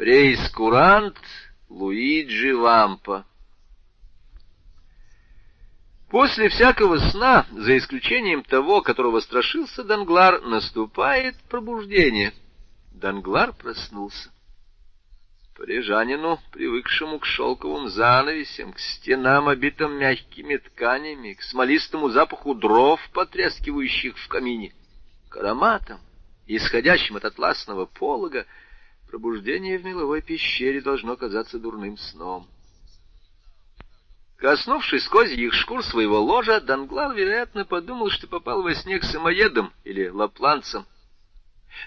Прейскурант Луиджи Вампа. После всякого сна, за исключением того, которого страшился Данглар, наступает пробуждение. Данглар проснулся. Парижанину, привыкшему к шелковым занавесям, к стенам, обитым мягкими тканями, к смолистому запаху дров, потрескивающих в камине, к ароматам, исходящим от атласного полога, Пробуждение в меловой пещере должно казаться дурным сном. Коснувшись козьих шкур своего ложа, Данглар, вероятно, подумал, что попал во сне к самоедам или лапланцам.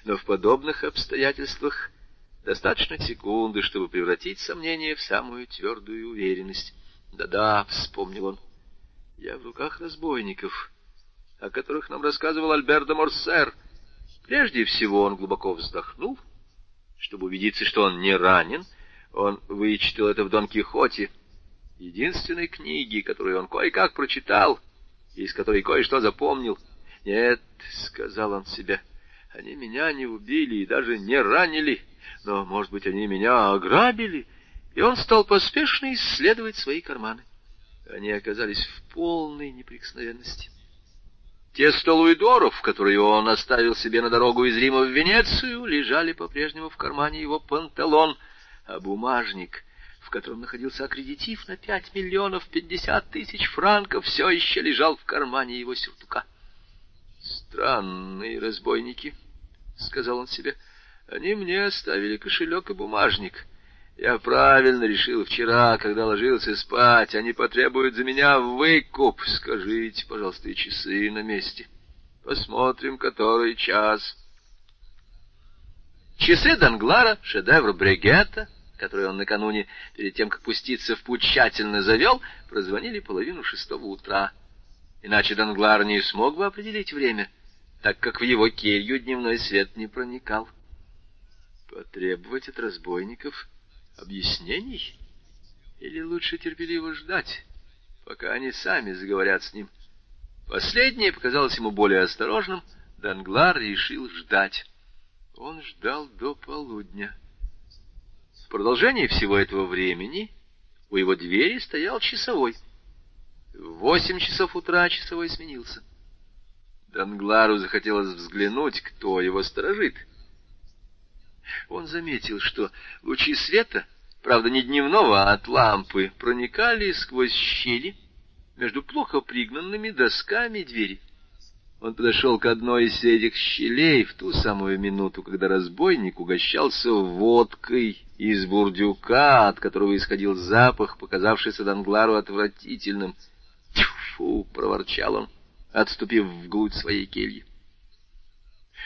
Но в подобных обстоятельствах достаточно секунды, чтобы превратить сомнение в самую твердую уверенность. «Да-да», — вспомнил он, — «я в руках разбойников, о которых нам рассказывал Альберто Морсер». Прежде всего он глубоко вздохнул — чтобы убедиться, что он не ранен, он вычитал это в Дон Кихоте, единственной книге, которую он кое-как прочитал, и из которой кое-что запомнил. «Нет», — сказал он себе, — «они меня не убили и даже не ранили, но, может быть, они меня ограбили». И он стал поспешно исследовать свои карманы. Они оказались в полной неприкосновенности. Те сто луидоров, которые он оставил себе на дорогу из Рима в Венецию, лежали по-прежнему в кармане его панталон, а бумажник, в котором находился аккредитив на пять миллионов пятьдесят тысяч франков, все еще лежал в кармане его сюртука. «Странные разбойники», — сказал он себе, — «они мне оставили кошелек и бумажник». Я правильно решил вчера, когда ложился спать. Они потребуют за меня выкуп. Скажите, пожалуйста, и часы на месте. Посмотрим, который час. Часы Данглара, шедевр Брегета, который он накануне, перед тем, как пуститься в путь, тщательно завел, прозвонили половину шестого утра. Иначе Данглар не смог бы определить время, так как в его келью дневной свет не проникал. Потребовать от разбойников объяснений? Или лучше терпеливо ждать, пока они сами заговорят с ним? Последнее показалось ему более осторожным. Данглар решил ждать. Он ждал до полудня. В продолжении всего этого времени у его двери стоял часовой. В восемь часов утра часовой сменился. Данглару захотелось взглянуть, кто его сторожит — он заметил, что лучи света, правда не дневного, а от лампы, проникали сквозь щели между плохо пригнанными досками двери. Он подошел к одной из этих щелей в ту самую минуту, когда разбойник угощался водкой из бурдюка, от которого исходил запах, показавшийся Данглару отвратительным. «Тьфу!» — проворчал он, отступив вглубь своей кельи.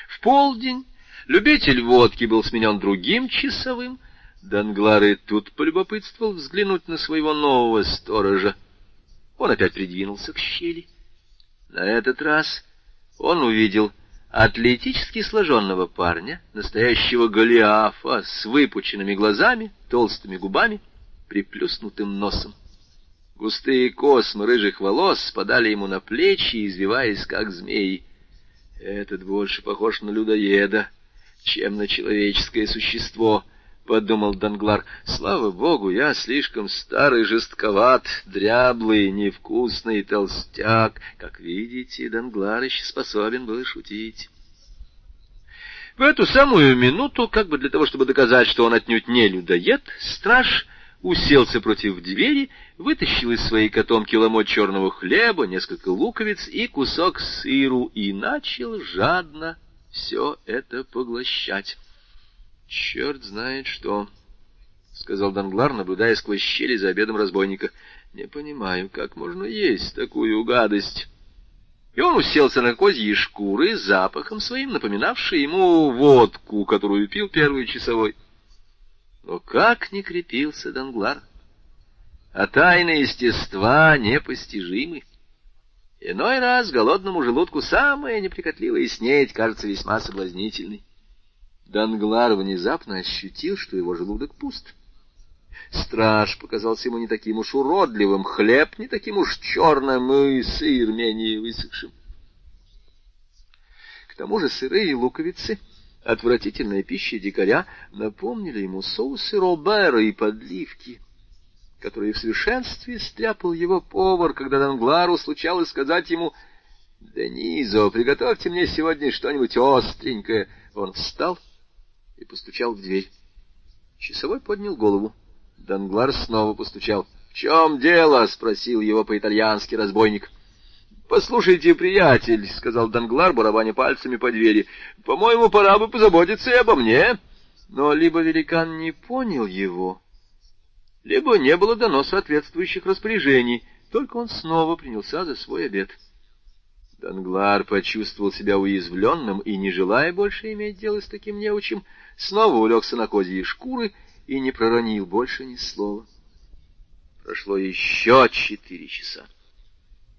В полдень Любитель водки был сменен другим часовым. Данглар и тут полюбопытствовал взглянуть на своего нового сторожа. Он опять придвинулся к щели. На этот раз он увидел атлетически сложенного парня, настоящего Голиафа, с выпученными глазами, толстыми губами, приплюснутым носом. Густые космы рыжих волос спадали ему на плечи, извиваясь, как змеи. Этот больше похож на людоеда, чем на человеческое существо, — подумал Данглар. Слава богу, я слишком старый, жестковат, дряблый, невкусный толстяк. Как видите, Данглар еще способен был шутить. В эту самую минуту, как бы для того, чтобы доказать, что он отнюдь не людоед, страж уселся против двери, вытащил из своей котомки ломоть черного хлеба, несколько луковиц и кусок сыру и начал жадно все это поглощать. — Черт знает что, — сказал Данглар, наблюдая сквозь щели за обедом разбойника. — Не понимаю, как можно есть такую гадость. И он уселся на козьи шкуры, запахом своим напоминавший ему водку, которую пил первый часовой. Но как не крепился Данглар! А тайны естества непостижимы. Иной раз голодному желудку самая неприкотливая снеть кажется весьма соблазнительной. Данглар внезапно ощутил, что его желудок пуст. Страж показался ему не таким уж уродливым, хлеб не таким уж черным, и сыр менее высохшим. К тому же сырые луковицы Отвратительная пища дикаря напомнили ему соусы Робера и подливки, которые в совершенстве стряпал его повар, когда Данглару случалось сказать ему «Денизо, приготовьте мне сегодня что-нибудь остренькое». Он встал и постучал в дверь. Часовой поднял голову. Данглар снова постучал. — В чем дело? — спросил его по-итальянски разбойник. — Послушайте, приятель, — сказал Данглар, барабаня пальцами по двери, — по-моему, пора бы позаботиться и обо мне. Но либо великан не понял его, либо не было дано соответствующих распоряжений, только он снова принялся за свой обед. Данглар почувствовал себя уязвленным и, не желая больше иметь дело с таким неучим, снова улегся на козьи шкуры и не проронил больше ни слова. Прошло еще четыре часа.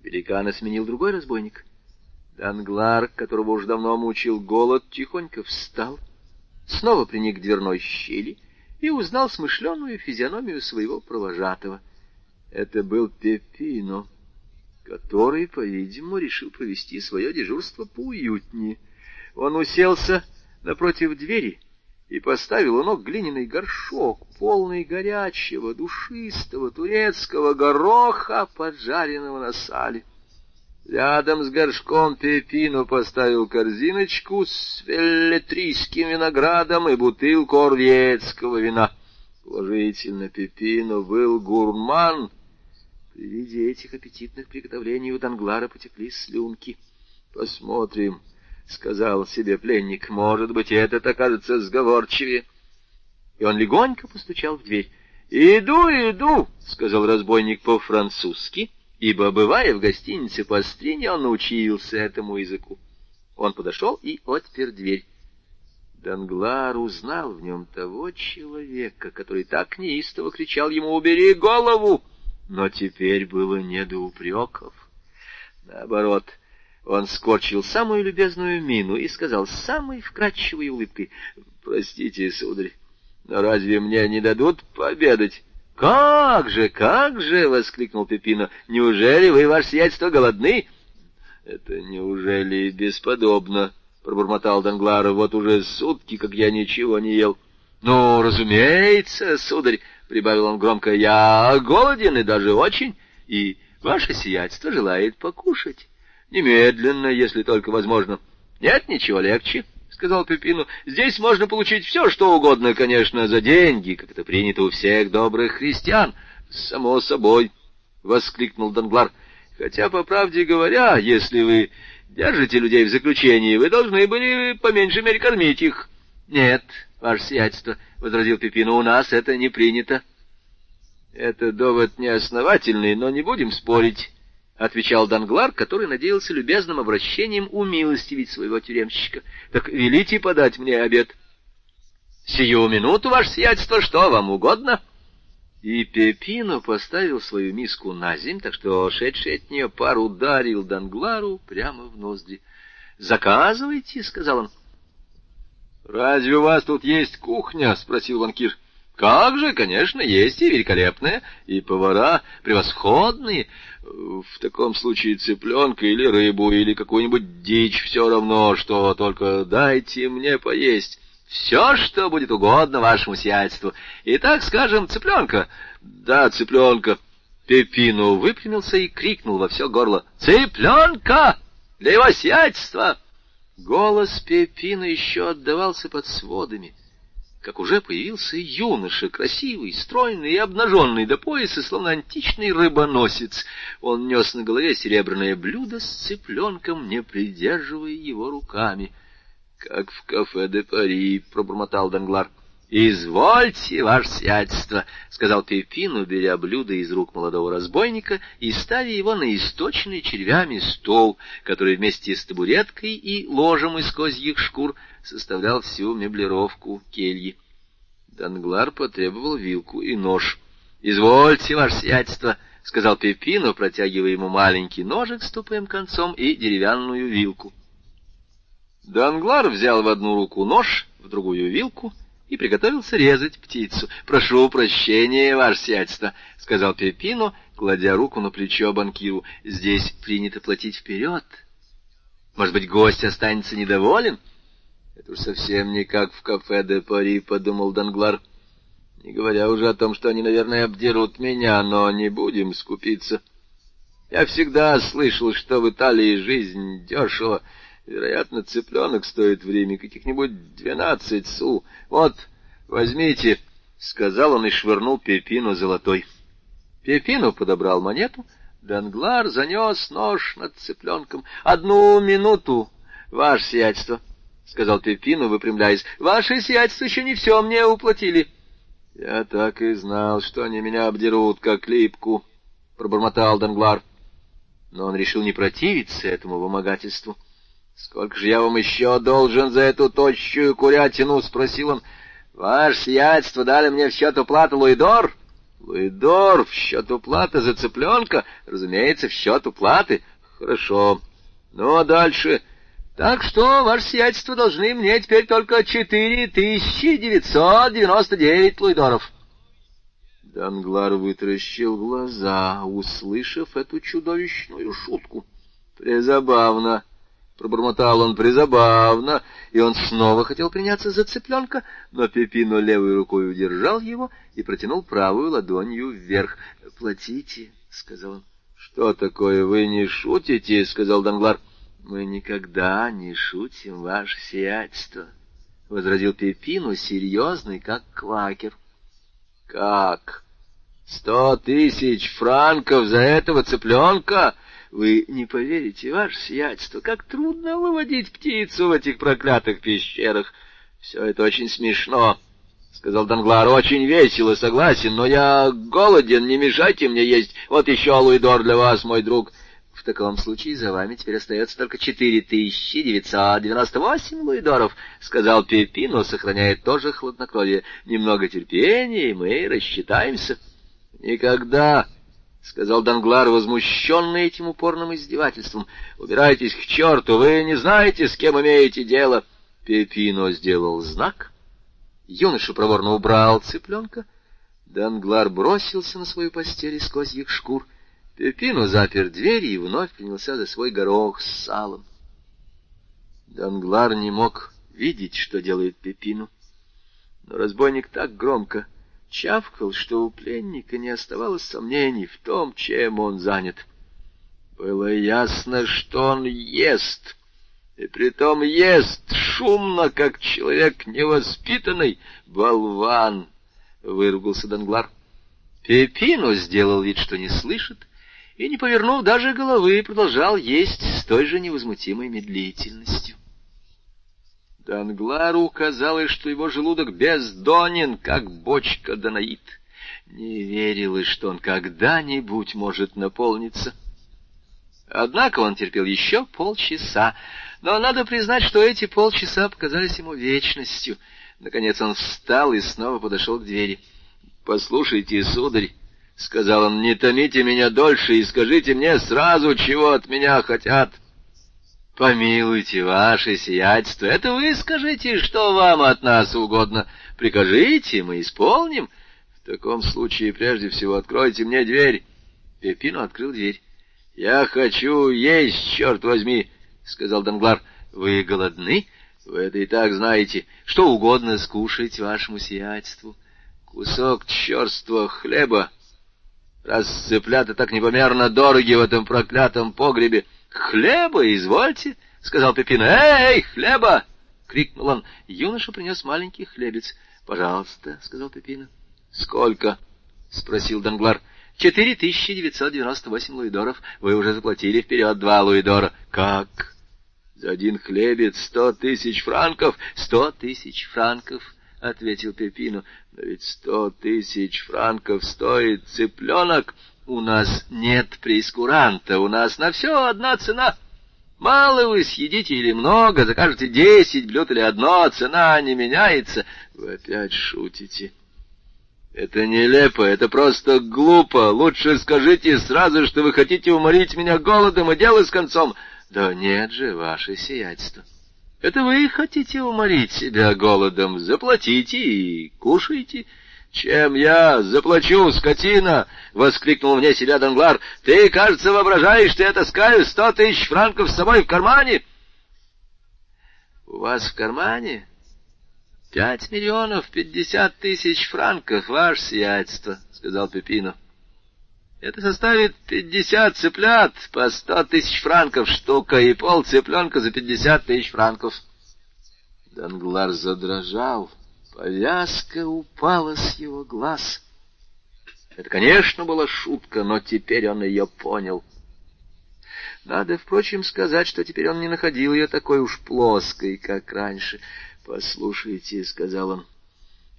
Великана сменил другой разбойник. Данглар, которого уж давно мучил голод, тихонько встал, снова приник к дверной щели и узнал смышленую физиономию своего провожатого. Это был Пепино, который, по-видимому, решил провести свое дежурство поуютнее. Он уселся напротив двери и поставил у ног глиняный горшок, полный горячего, душистого турецкого гороха, поджаренного на сале. Рядом с горшком Пепино поставил корзиночку с велетрийским виноградом и бутылку орвецкого вина. Положительно, Пепино был гурман. При виде этих аппетитных приготовлений у Данглара потекли слюнки. Посмотрим, — сказал себе пленник, — может быть, этот окажется сговорчивее. И он легонько постучал в дверь. — Иду, иду, — сказал разбойник по-французски, ибо, бывая в гостинице по Астрине, он научился этому языку. Он подошел и отпер дверь. Данглар узнал в нем того человека, который так неистово кричал ему «Убери голову!» Но теперь было не до упреков. Наоборот, — он скорчил самую любезную мину и сказал с самой вкрадчивой улыбкой, — Простите, сударь, но разве мне не дадут пообедать? — Как же, как же! — воскликнул Пепино. — Неужели вы, ваше сиятельство, голодны? — Это неужели бесподобно? — пробормотал Данглар. — Вот уже сутки, как я ничего не ел. — Ну, разумеется, сударь, — прибавил он громко, — я голоден и даже очень, и ваше сиятельство желает покушать. Немедленно, если только возможно. Нет, ничего легче, — сказал Пепину. Здесь можно получить все, что угодно, конечно, за деньги, как это принято у всех добрых христиан. Само собой, — воскликнул Данглар. Хотя, по правде говоря, если вы держите людей в заключении, вы должны были по меньшей мере кормить их. — Нет, ваше сиятельство, — возразил Пепину, — у нас это не принято. — Это довод неосновательный, но не будем спорить. — отвечал Данглар, который надеялся любезным обращением умилостивить своего тюремщика. — Так велите подать мне обед. — Сию минуту, ваше сиятельство, что вам угодно? И Пепино поставил свою миску на земь, так что шедший от нее пар ударил Данглару прямо в ноздри. — Заказывайте, — сказал он. — Разве у вас тут есть кухня? — спросил банкир. — как же, конечно, есть и великолепная, и повара превосходные. В таком случае цыпленка или рыбу, или какую-нибудь дичь, все равно, что только дайте мне поесть. Все, что будет угодно вашему сиятельству. Итак, скажем, цыпленка. Да, цыпленка. Пепину выпрямился и крикнул во все горло. «Цыпленка! Для его сиятельства!» Голос Пепина еще отдавался под сводами как уже появился юноша, красивый, стройный и обнаженный до пояса, словно античный рыбоносец. Он нес на голове серебряное блюдо с цыпленком, не придерживая его руками. — Как в кафе де Пари, — пробормотал Данглар. — Извольте, ваше сиятельство, — сказал Пепину, беря блюдо из рук молодого разбойника и ставя его на источенный червями стол, который вместе с табуреткой и ложем из козьих шкур составлял всю меблировку кельи. Данглар потребовал вилку и нож. — Извольте, ваше сиятельство, — сказал Пепино, протягивая ему маленький ножик с тупым концом и деревянную вилку. Данглар взял в одну руку нож, в другую вилку и приготовился резать птицу. — Прошу прощения, ваше сиятельство, — сказал Пепино, кладя руку на плечо банкиру. — Здесь принято платить вперед. Может быть, гость останется недоволен? — Это уж совсем не как в кафе де Пари, — подумал Данглар. Не говоря уже о том, что они, наверное, обдерут меня, но не будем скупиться. Я всегда слышал, что в Италии жизнь дешево. Вероятно, цыпленок стоит в Риме каких-нибудь двенадцать су. Вот, возьмите, — сказал он и швырнул Пепину золотой. Пепину подобрал монету, Данглар занес нож над цыпленком. — Одну минуту, ваше сиятельство, — сказал Пепину, выпрямляясь. — Ваше сиятельство еще не все мне уплатили. — Я так и знал, что они меня обдерут, как липку, — пробормотал Данглар. Но он решил не противиться этому вымогательству. — Сколько же я вам еще должен за эту тощую курятину? — спросил он. — Ваше сиятельство дали мне в счет уплаты Луидор? — Луидор в счет уплаты за цыпленка? Разумеется, в счет уплаты. — Хорошо. Ну, а дальше... Так что, ваше сиятельство, должны мне теперь только четыре тысячи девятьсот девяносто девять луидоров. Данглар вытаращил глаза, услышав эту чудовищную шутку. «Призабавно!» — пробормотал он, «призабавно!» И он снова хотел приняться за цыпленка, но Пепино левой рукой удержал его и протянул правую ладонью вверх. «Платите!» — сказал он. «Что такое, вы не шутите?» — сказал Данглар. «Мы никогда не шутим, ваше сиятельство», — возразил Пепину, серьезный, как квакер. «Как? Сто тысяч франков за этого цыпленка? Вы не поверите, ваше сиятельство, как трудно выводить птицу в этих проклятых пещерах. Все это очень смешно». — сказал Данглар. — Очень весело, согласен, но я голоден, не мешайте мне есть. Вот еще луидор для вас, мой друг. Таком случае за вами теперь остается только четыре тысячи девятьсот девяносто восемь луидоров, — сказал Пепино, сохраняя тоже хладнокровие. — Немного терпения, и мы рассчитаемся. — Никогда, — сказал Данглар, возмущенный этим упорным издевательством. — Убирайтесь к черту, вы не знаете, с кем имеете дело. Пепино сделал знак. Юноша проворно убрал цыпленка. Данглар бросился на свою постель из козьих шкур — Пепино запер дверь и вновь принялся за свой горох с салом. Данглар не мог видеть, что делает Пепину, но разбойник так громко чавкал, что у пленника не оставалось сомнений в том, чем он занят. Было ясно, что он ест, и притом ест шумно, как человек невоспитанный, болван, — выругался Данглар. Пепину сделал вид, что не слышит, и, не повернув даже головы, продолжал есть с той же невозмутимой медлительностью. Данглару казалось, что его желудок бездонен, как бочка Данаид. Не верилось, что он когда-нибудь может наполниться. Однако он терпел еще полчаса, но надо признать, что эти полчаса показались ему вечностью. Наконец он встал и снова подошел к двери. — Послушайте, сударь, — сказал он, — не томите меня дольше и скажите мне сразу, чего от меня хотят. — Помилуйте, ваше сиятельство, это вы скажите, что вам от нас угодно. Прикажите, мы исполним. В таком случае прежде всего откройте мне дверь. Пепино открыл дверь. — Я хочу есть, черт возьми, — сказал Данглар. — Вы голодны? Вы это и так знаете. Что угодно скушать вашему сиятельству. Кусок черства хлеба Раз цыплята так непомерно дороги в этом проклятом погребе. — Хлеба, извольте, — сказал Пепина. — Эй, хлеба! — крикнул он. Юноша принес маленький хлебец. — Пожалуйста, — сказал Пепина. — Сколько? — спросил Данглар. — Четыре тысячи девятьсот девяносто восемь луидоров. Вы уже заплатили вперед два луидора. — Как? — За один хлебец сто тысяч франков? — Сто тысяч франков, — ответил Пепину. — Но ведь сто тысяч франков стоит цыпленок. У нас нет прескуранта, у нас на все одна цена. Мало вы съедите или много, закажете десять блюд или одно, цена не меняется. Вы опять шутите. Это нелепо, это просто глупо. Лучше скажите сразу, что вы хотите уморить меня голодом и дело с концом. Да нет же, ваше сиятельство. — это вы хотите уморить себя голодом? Заплатите и кушайте. Чем я заплачу, скотина? — воскликнул вне себя Данглар. — Ты, кажется, воображаешь, что я таскаю сто тысяч франков с собой в кармане? — У вас в кармане пять миллионов пятьдесят тысяч франков, ваше сиятельство, — сказал Пепино. Это составит пятьдесят цыплят по сто тысяч франков штука и пол цыпленка за пятьдесят тысяч франков. Данглар задрожал, повязка упала с его глаз. Это, конечно, была шутка, но теперь он ее понял. Надо, впрочем, сказать, что теперь он не находил ее такой уж плоской, как раньше. «Послушайте», — сказал он, —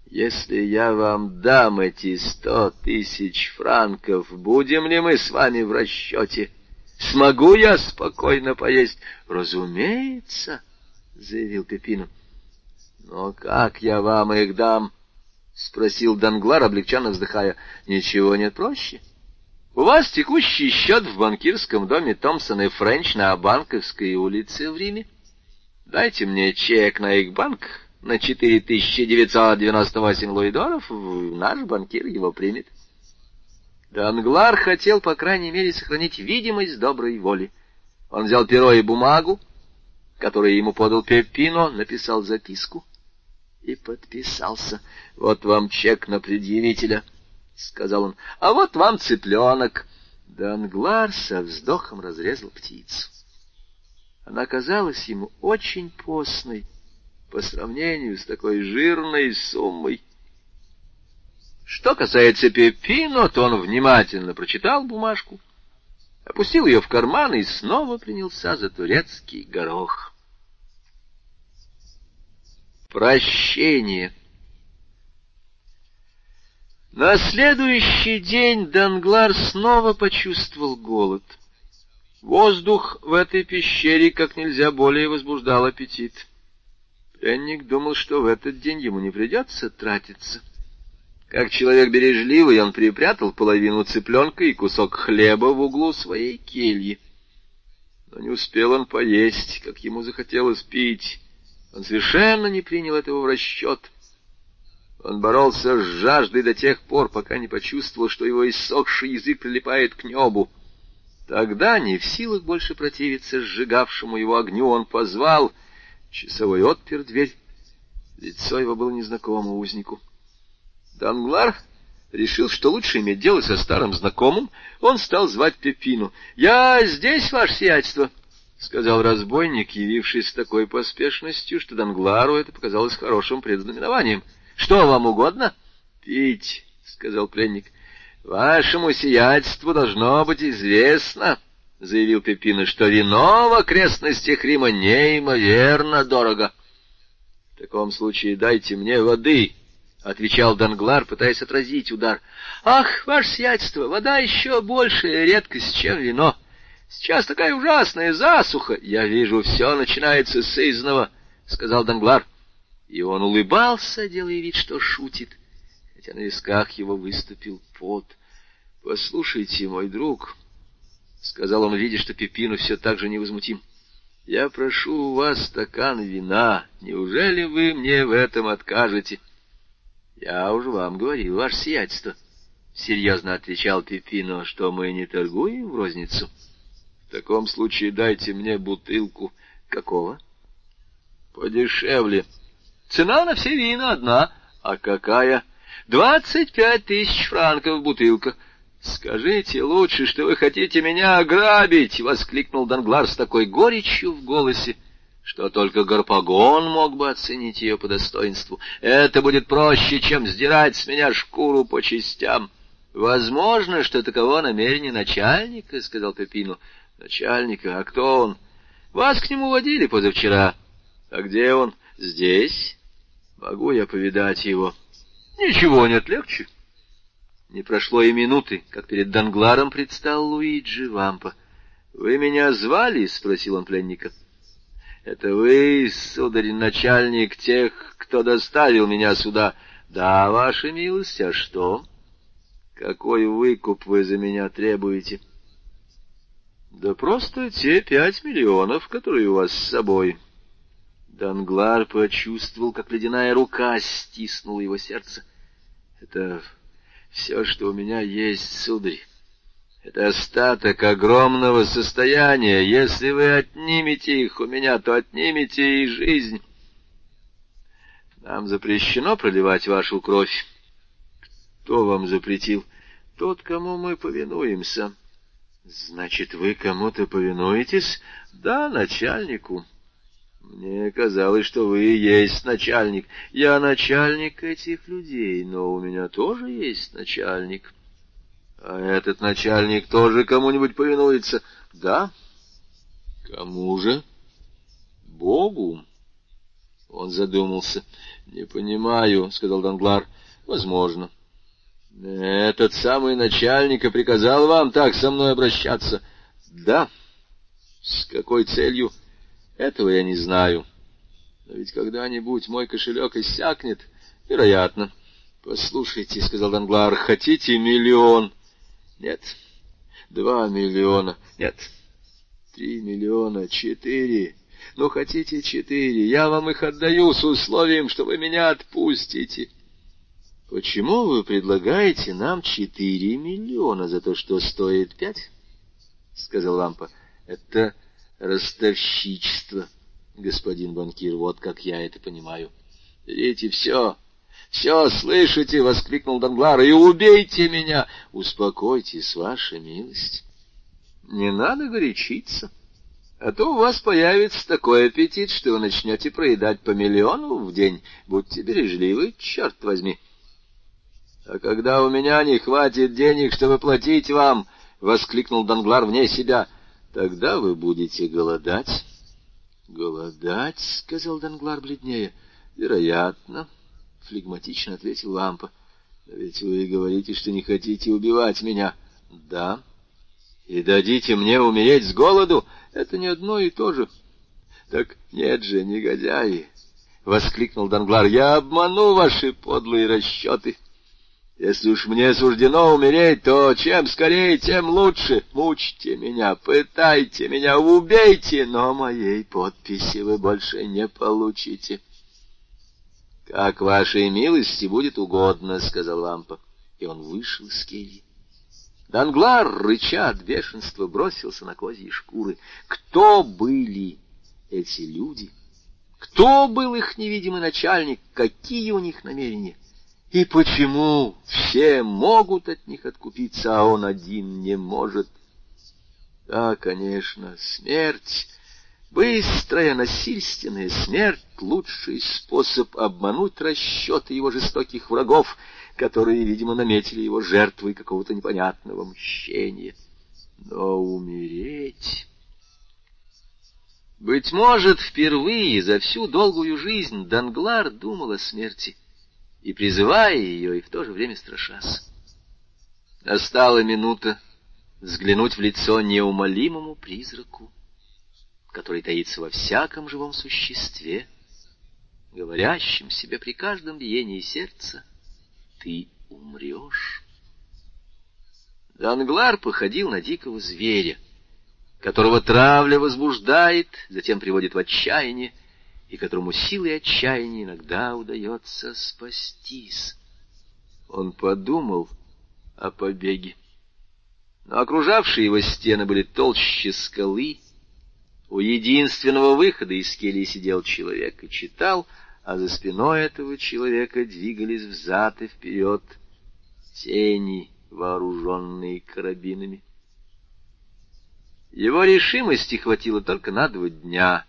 «если я вам дам эти сто тысяч франков, будем ли мы с вами в расчете? Смогу я спокойно поесть?» «Разумеется», — заявил Пепино. «Но как я вам их дам?» — спросил Данглар, облегченно вздыхая. «Ничего нет проще». У вас текущий счет в банкирском доме Томпсон и Френч на Банковской улице в Риме. Дайте мне чек на их банк на 4998 луидоров, наш банкир его примет. Данглар хотел, по крайней мере, сохранить видимость доброй воли. Он взял перо и бумагу, которые ему подал Пеппино, написал записку и подписался. Вот вам чек на предъявителя —— сказал он, — а вот вам цыпленок. Данглар со вздохом разрезал птицу. Она казалась ему очень постной по сравнению с такой жирной суммой. Что касается Пепино, то он внимательно прочитал бумажку, опустил ее в карман и снова принялся за турецкий горох. Прощение — на следующий день Данглар снова почувствовал голод. Воздух в этой пещере как нельзя более возбуждал аппетит. Пленник думал, что в этот день ему не придется тратиться. Как человек бережливый, он припрятал половину цыпленка и кусок хлеба в углу своей кельи. Но не успел он поесть, как ему захотелось пить. Он совершенно не принял этого в расчет — он боролся с жаждой до тех пор, пока не почувствовал, что его иссохший язык прилипает к небу. Тогда, не в силах больше противиться сжигавшему его огню, он позвал. Часовой отпер дверь. Лицо его было незнакомо узнику. Данглар решил, что лучше иметь дело со старым знакомым. Он стал звать Пепину. — Я здесь, ваше сиятельство, — сказал разбойник, явившись с такой поспешностью, что Данглару это показалось хорошим предзнаменованием. — что вам угодно? — Пить, — сказал пленник. — Вашему сиятельству должно быть известно, — заявил Пепина, — что вино в окрестностях Рима неимоверно дорого. — В таком случае дайте мне воды, — отвечал Данглар, пытаясь отразить удар. — Ах, ваше сиятельство, вода еще большая редкость, чем вино. Сейчас такая ужасная засуха. Я вижу, все начинается с изного, — сказал Данглар. — и он улыбался, делая вид, что шутит, хотя на висках его выступил пот. — Послушайте, мой друг, — сказал он, видя, что Пепину все так же невозмутим, — я прошу у вас стакан вина. Неужели вы мне в этом откажете? — Я уже вам говорил, ваше сиятельство, — серьезно отвечал Пепино, — что мы не торгуем в розницу. — В таком случае дайте мне бутылку. — Какого? — Подешевле. — Цена на все вина одна. А какая? Двадцать пять тысяч франков бутылка. «Скажите лучше, что вы хотите меня ограбить!» — воскликнул Данглар с такой горечью в голосе, что только Гарпагон мог бы оценить ее по достоинству. «Это будет проще, чем сдирать с меня шкуру по частям». «Возможно, что таково намерение начальника», — сказал Пепину. «Начальника? А кто он?» «Вас к нему водили позавчера». «А где он?» «Здесь». Могу я повидать его? Ничего нет легче. Не прошло и минуты, как перед Дангларом предстал Луиджи Вампа. — Вы меня звали? — спросил он пленника. — Это вы, сударь, начальник тех, кто доставил меня сюда. — Да, ваша милость, а что? — Какой выкуп вы за меня требуете? — Да просто те пять миллионов, которые у вас с собой. — Данглар почувствовал, как ледяная рука стиснула его сердце. — Это все, что у меня есть, сударь. Это остаток огромного состояния. Если вы отнимете их у меня, то отнимете и жизнь. Нам запрещено проливать вашу кровь. Кто вам запретил? Тот, кому мы повинуемся. Значит, вы кому-то повинуетесь? Да, начальнику. Мне казалось, что вы и есть начальник. Я начальник этих людей, но у меня тоже есть начальник. А этот начальник тоже кому-нибудь повинуется? Да. Кому же? Богу. Он задумался. Не понимаю, сказал Данглар. Возможно. Этот самый начальник и приказал вам так со мной обращаться. Да. С какой целью? Этого я не знаю. Но ведь когда-нибудь мой кошелек иссякнет. Вероятно. Послушайте, сказал Данглар, хотите миллион? Нет. Два миллиона. Нет. Три миллиона. Четыре. Ну, хотите четыре. Я вам их отдаю с условием, что вы меня отпустите. Почему вы предлагаете нам четыре миллиона за то, что стоит пять? — сказал Лампа. — Это ростовщичество, господин банкир, вот как я это понимаю. — Берите все, все слышите, — воскликнул Данглар, — и убейте меня. Успокойтесь, ваша милость. Не надо горячиться. А то у вас появится такой аппетит, что вы начнете проедать по миллиону в день. Будьте бережливы, черт возьми. — а когда у меня не хватит денег, чтобы платить вам, — воскликнул Данглар вне себя, — тогда вы будете голодать. — Голодать? — сказал Данглар бледнее. — Вероятно, — флегматично ответил Лампа. — ведь вы говорите, что не хотите убивать меня. — Да. — И дадите мне умереть с голоду? Это не одно и то же. — Так нет же, негодяи! — воскликнул Данглар. — Я обману ваши подлые расчеты. — если уж мне суждено умереть, то чем скорее, тем лучше. Мучьте меня, пытайте меня, убейте, но моей подписи вы больше не получите. — Как вашей милости будет угодно, — сказал Лампа. И он вышел из кельи. Данглар, рыча от бешенства, бросился на козьи шкуры. Кто были эти люди? Кто был их невидимый начальник? Какие у них намерения? И почему все могут от них откупиться, а он один не может? Да, конечно, смерть, быстрая, насильственная смерть — лучший способ обмануть расчеты его жестоких врагов, которые, видимо, наметили его жертвой какого-то непонятного мщения. Но умереть... Быть может, впервые за всю долгую жизнь Данглар думал о смерти — и призывая ее, и в то же время страшась. Настала минута взглянуть в лицо неумолимому призраку, который таится во всяком живом существе, говорящем себе при каждом биении сердца «ты умрешь». Данглар походил на дикого зверя, которого травля возбуждает, затем приводит в отчаяние, и которому силой отчаяния иногда удается спастись. Он подумал о побеге. Но окружавшие его стены были толще скалы. У единственного выхода из кельи сидел человек и читал, а за спиной этого человека двигались взад и вперед тени, вооруженные карабинами. Его решимости хватило только на два дня —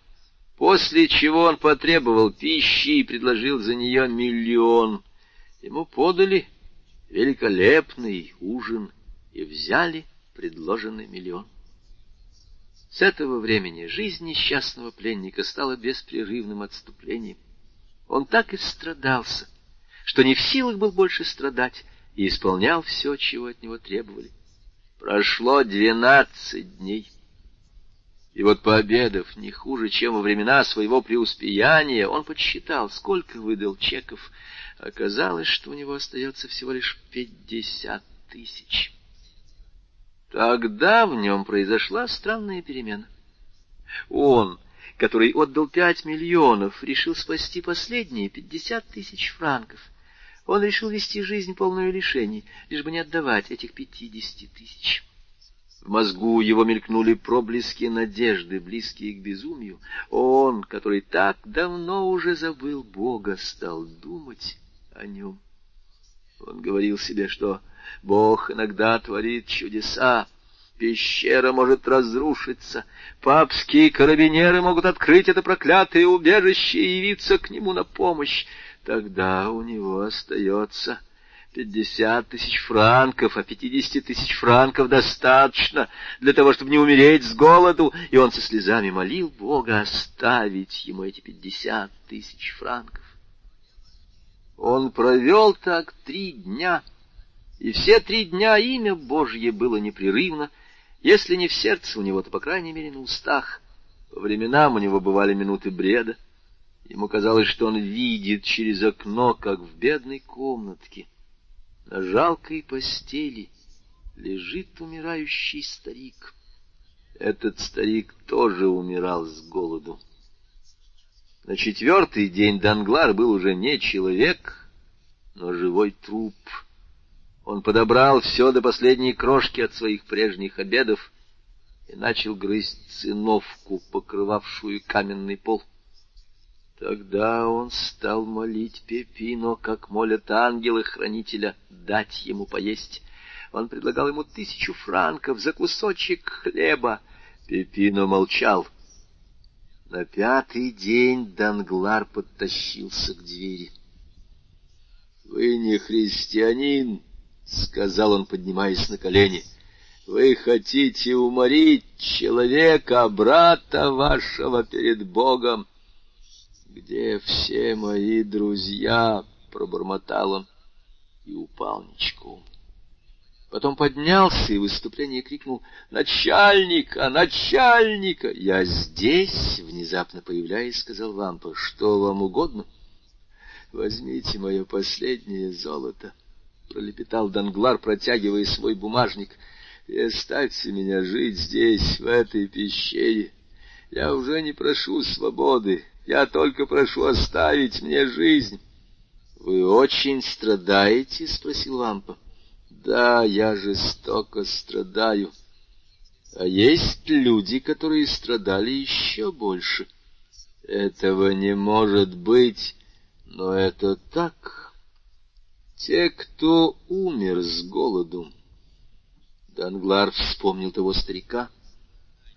после чего он потребовал пищи и предложил за нее миллион. Ему подали великолепный ужин и взяли предложенный миллион. С этого времени жизнь несчастного пленника стала беспрерывным отступлением. Он так и страдался, что не в силах был больше страдать, и исполнял все, чего от него требовали. Прошло двенадцать дней. И вот пообедав не хуже, чем во времена своего преуспеяния, он подсчитал, сколько выдал чеков. Оказалось, что у него остается всего лишь пятьдесят тысяч. Тогда в нем произошла странная перемена. Он, который отдал пять миллионов, решил спасти последние пятьдесят тысяч франков. Он решил вести жизнь полную лишений, лишь бы не отдавать этих пятидесяти тысяч. В мозгу его мелькнули проблески надежды, близкие к безумию. Он, который так давно уже забыл Бога, стал думать о нем. Он говорил себе, что Бог иногда творит чудеса, пещера может разрушиться, папские карабинеры могут открыть это проклятое убежище и явиться к нему на помощь. Тогда у него остается Пятьдесят тысяч франков, а пятидесяти тысяч франков достаточно для того, чтобы не умереть с голоду, и он со слезами молил Бога оставить ему эти пятьдесят тысяч франков. Он провел так три дня, и все три дня имя Божье было непрерывно, если не в сердце у него, то, по крайней мере, на устах. По временам у него бывали минуты бреда. Ему казалось, что он видит через окно, как в бедной комнатке, на жалкой постели лежит умирающий старик. Этот старик тоже умирал с голоду. На четвертый день Данглар был уже не человек, но живой труп. Он подобрал все до последней крошки от своих прежних обедов и начал грызть циновку, покрывавшую каменный пол. Тогда он стал молить Пепино, как молят ангелы-хранителя, дать ему поесть. Он предлагал ему тысячу франков за кусочек хлеба. Пепино молчал. На пятый день Данглар подтащился к двери. — Вы не христианин, — сказал он, поднимаясь на колени. — Вы хотите уморить человека, брата вашего перед Богом. «Где все мои друзья?» — пробормотал он и упал ничком. Потом поднялся и в выступлении крикнул «Начальника! Начальника!» «Я здесь!» — внезапно появляясь, сказал Вампа. «Что вам угодно?» «Возьмите мое последнее золото!» — пролепетал Данглар, протягивая свой бумажник. «И оставьте меня жить здесь, в этой пещере. Я уже не прошу свободы, я только прошу оставить мне жизнь. — Вы очень страдаете? — спросил Лампа. — Да, я жестоко страдаю. А есть люди, которые страдали еще больше. Этого не может быть, но это так. Те, кто умер с голоду. Данглар вспомнил того старика, —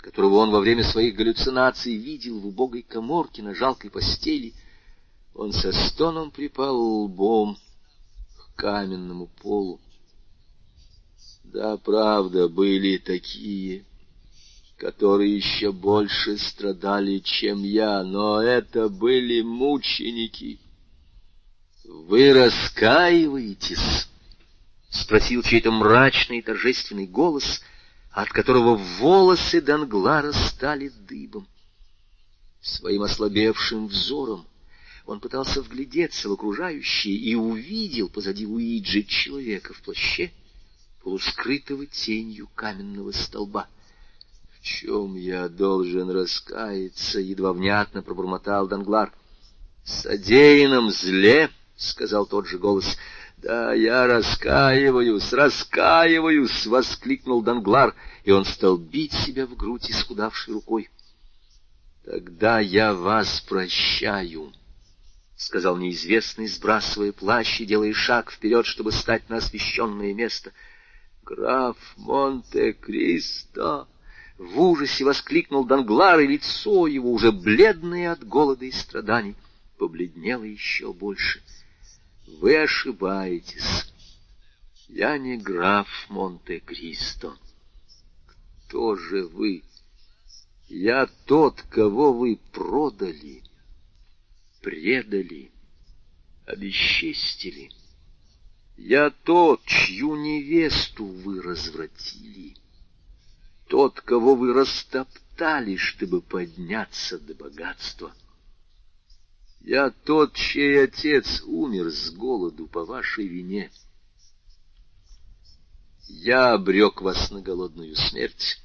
которого он во время своих галлюцинаций видел в убогой коморке на жалкой постели, он со стоном припал лбом к каменному полу. Да, правда, были такие, которые еще больше страдали, чем я, но это были мученики. — Вы раскаиваетесь? — спросил чей-то мрачный торжественный голос — от которого волосы Данглара стали дыбом. Своим ослабевшим взором он пытался вглядеться в окружающее и увидел позади Уиджи человека в плаще, полускрытого тенью каменного столба. — В чем я должен раскаяться? — едва внятно пробормотал Данглар. — Содеянном зле, — сказал тот же голос, — «Да, я раскаиваюсь, раскаиваюсь!» — воскликнул Данглар, и он стал бить себя в грудь исхудавшей рукой. «Тогда я вас прощаю», — сказал неизвестный, сбрасывая плащ и делая шаг вперед, чтобы стать на освещенное место. «Граф Монте-Кристо!» В ужасе воскликнул Данглар, и лицо его, уже бледное от голода и страданий, побледнело еще больше — вы ошибаетесь. Я не граф Монте-Кристо. Кто же вы? Я тот, кого вы продали, предали, обесчестили. Я тот, чью невесту вы развратили. Тот, кого вы растоптали, чтобы подняться до богатства. — я тот, чей отец умер с голоду по вашей вине. Я обрек вас на голодную смерть,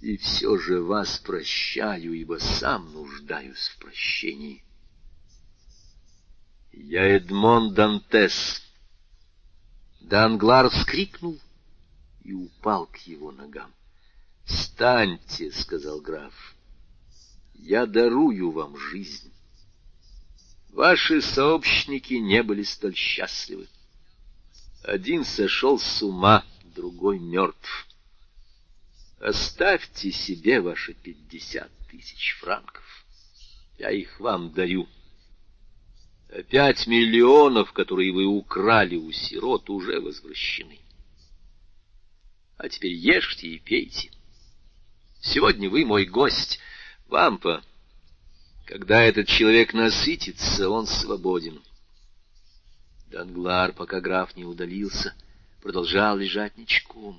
и все же вас прощаю, ибо сам нуждаюсь в прощении. Я Эдмон Дантес. Данглар вскрикнул и упал к его ногам. — Встаньте, — сказал граф, — я дарую вам жизнь. Ваши сообщники не были столь счастливы. Один сошел с ума, другой мертв. Оставьте себе ваши пятьдесят тысяч франков. Я их вам даю. А пять миллионов, которые вы украли у сирот, уже возвращены. А теперь ешьте и пейте. Сегодня вы мой гость. Вампа, когда этот человек насытится, он свободен. Данглар, пока граф не удалился, продолжал лежать ничком.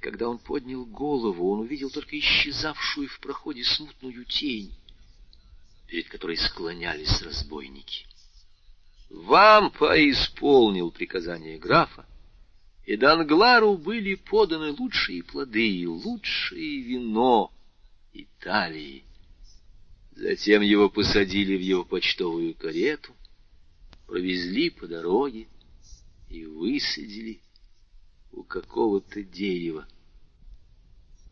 Когда он поднял голову, он увидел только исчезавшую в проходе смутную тень, перед которой склонялись разбойники. Вампа исполнил приказание графа, и Данглару были поданы лучшие плоды, лучшее вино Италии. Затем его посадили в его почтовую карету, провезли по дороге и высадили у какого-то дерева.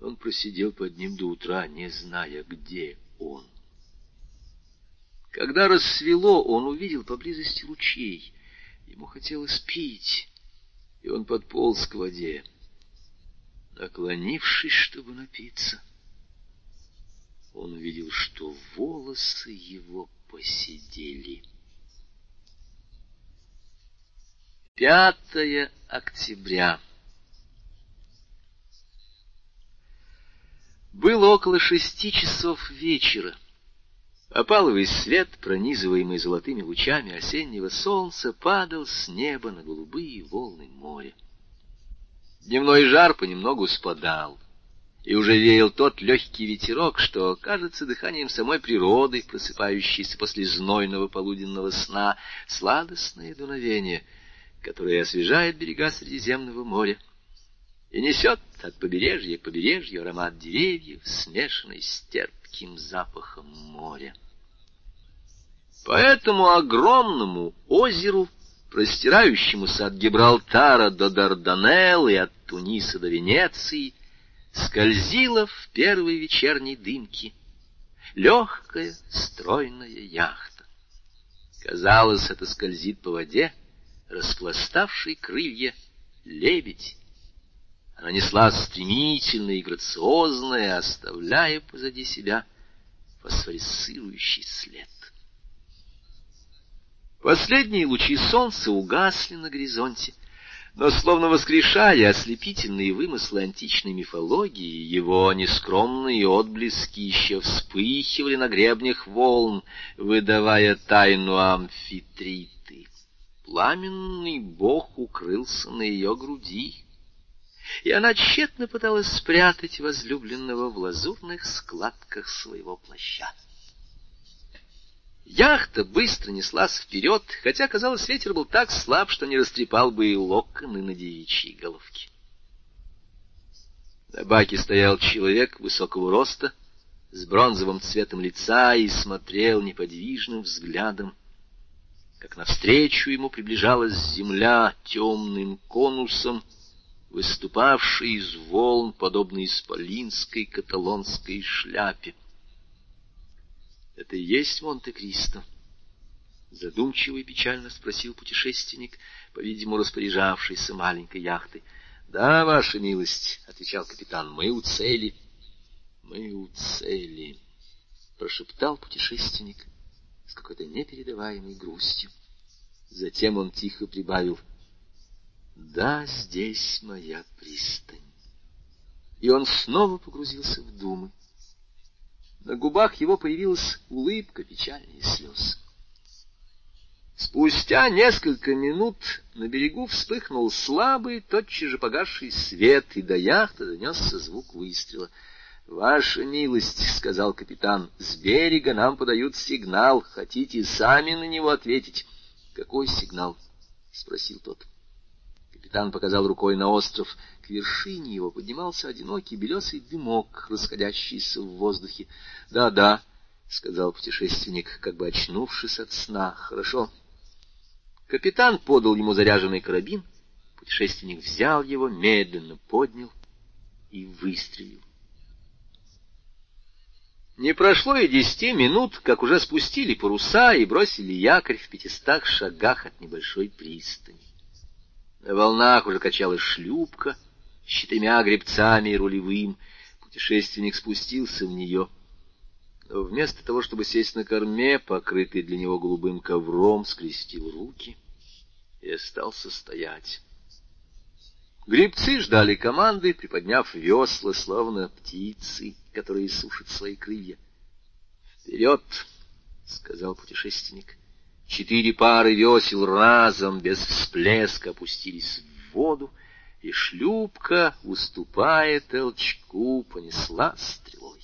Он просидел под ним до утра, не зная, где он. Когда рассвело, он увидел поблизости ручей. Ему хотелось пить, и он подполз к воде. Наклонившись, чтобы напиться, он увидел, что волосы его посидели. Пятое октября. Было около шести часов вечера. Опаловый свет, пронизываемый золотыми лучами осеннего солнца, падал с неба на голубые волны моря. Дневной жар понемногу спадал, и уже веял тот легкий ветерок, что кажется дыханием самой природы, просыпающейся после знойного полуденного сна, сладостное дуновение — которая освежает берега Средиземного моря и несет от побережья к побережью аромат деревьев, смешанный с терпким запахом моря. По этому огромному озеру, простирающемуся от Гибралтара до Дарданелл и от Туниса до Венеции, скользила в первой вечерней дымке легкая стройная яхта. Казалось, это скользит по воде, распластавший крылья лебедь. Она несла стремительно и грациозно, оставляя позади себя фосфорисцирующий след. Последние лучи солнца угасли на горизонте, но, словно воскрешая ослепительные вымыслы античной мифологии, его нескромные отблески еще вспыхивали на гребнях волн, выдавая тайну амфитрита пламенный бог укрылся на ее груди, и она тщетно пыталась спрятать возлюбленного в лазурных складках своего плаща. Яхта быстро неслась вперед, хотя, казалось, ветер был так слаб, что не растрепал бы и локоны на девичьей головке. На баке стоял человек высокого роста, с бронзовым цветом лица и смотрел неподвижным взглядом как навстречу ему приближалась земля темным конусом, выступавшей из волн, подобно исполинской каталонской шляпе. «Это и есть Монте-Кристо?» Задумчиво и печально спросил путешественник, по-видимому, распоряжавшийся маленькой яхтой. — Да, ваша милость, — отвечал капитан, — мы у цели. — Мы у цели, — прошептал путешественник, с какой-то непередаваемой грустью. Затем он тихо прибавил, «Да, здесь моя пристань». И он снова погрузился в думы. На губах его появилась улыбка печальнее слез. Спустя несколько минут на берегу вспыхнул слабый, тотчас же погасший свет, и до яхты донесся звук выстрела — «Ваша милость», — сказал капитан, — «с берега нам подают сигнал. Хотите сами на него ответить?» «Какой сигнал?» — спросил тот. Капитан показал рукой на остров. К вершине его поднимался одинокий белесый дымок, расходящийся в воздухе. «Да, да», — сказал путешественник, как бы очнувшись от сна. «Хорошо». Капитан подал ему заряженный карабин, Путешественник взял его, медленно поднял и выстрелил. Не прошло и десяти минут, как уже спустили паруса и бросили якорь в пятистах шагах от небольшой пристани. На волнах уже качалась шлюпка с четырьмя гребцами и рулевым. Путешественник спустился в нее. Но вместо того, чтобы сесть на корме, покрытый для него голубым ковром, скрестил руки и остался стоять. Гребцы ждали команды, приподняв весла, словно птицы, которые сушат свои крылья. «Вперед!» — сказал путешественник. Четыре пары весел разом, без всплеска, опустились в воду, и шлюпка, уступая толчку, понесла стрелой.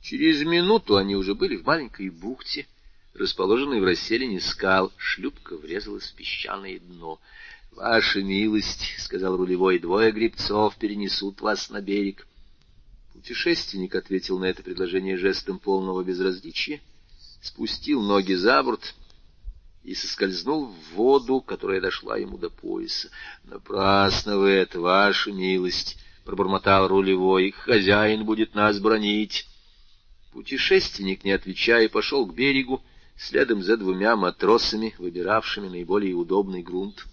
Через минуту они уже были в маленькой бухте, расположенной в расселине скал. Шлюпка врезалась в песчаное дно —— Ваша милость, — сказал рулевой, — двое гребцов перенесут вас на берег. Путешественник ответил на это предложение жестом полного безразличия, спустил ноги за борт и соскользнул в воду, которая дошла ему до пояса. — Напрасно вы это, ваша милость, — пробормотал рулевой, — хозяин будет нас бронить. Путешественник, не отвечая, пошел к берегу, следом за двумя матросами, выбиравшими наиболее удобный грунт.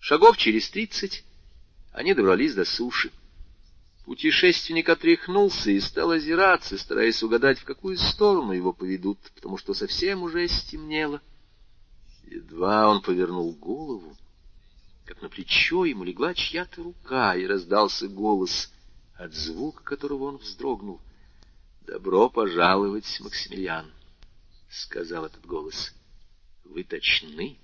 Шагов через тридцать они добрались до суши. Путешественник отряхнулся и стал озираться, стараясь угадать, в какую сторону его поведут, потому что совсем уже стемнело. Едва он повернул голову, как на плечо ему легла чья-то рука, и раздался голос, от звука которого он вздрогнул. — Добро пожаловать, Максимилиан, — сказал этот голос. — Вы точны.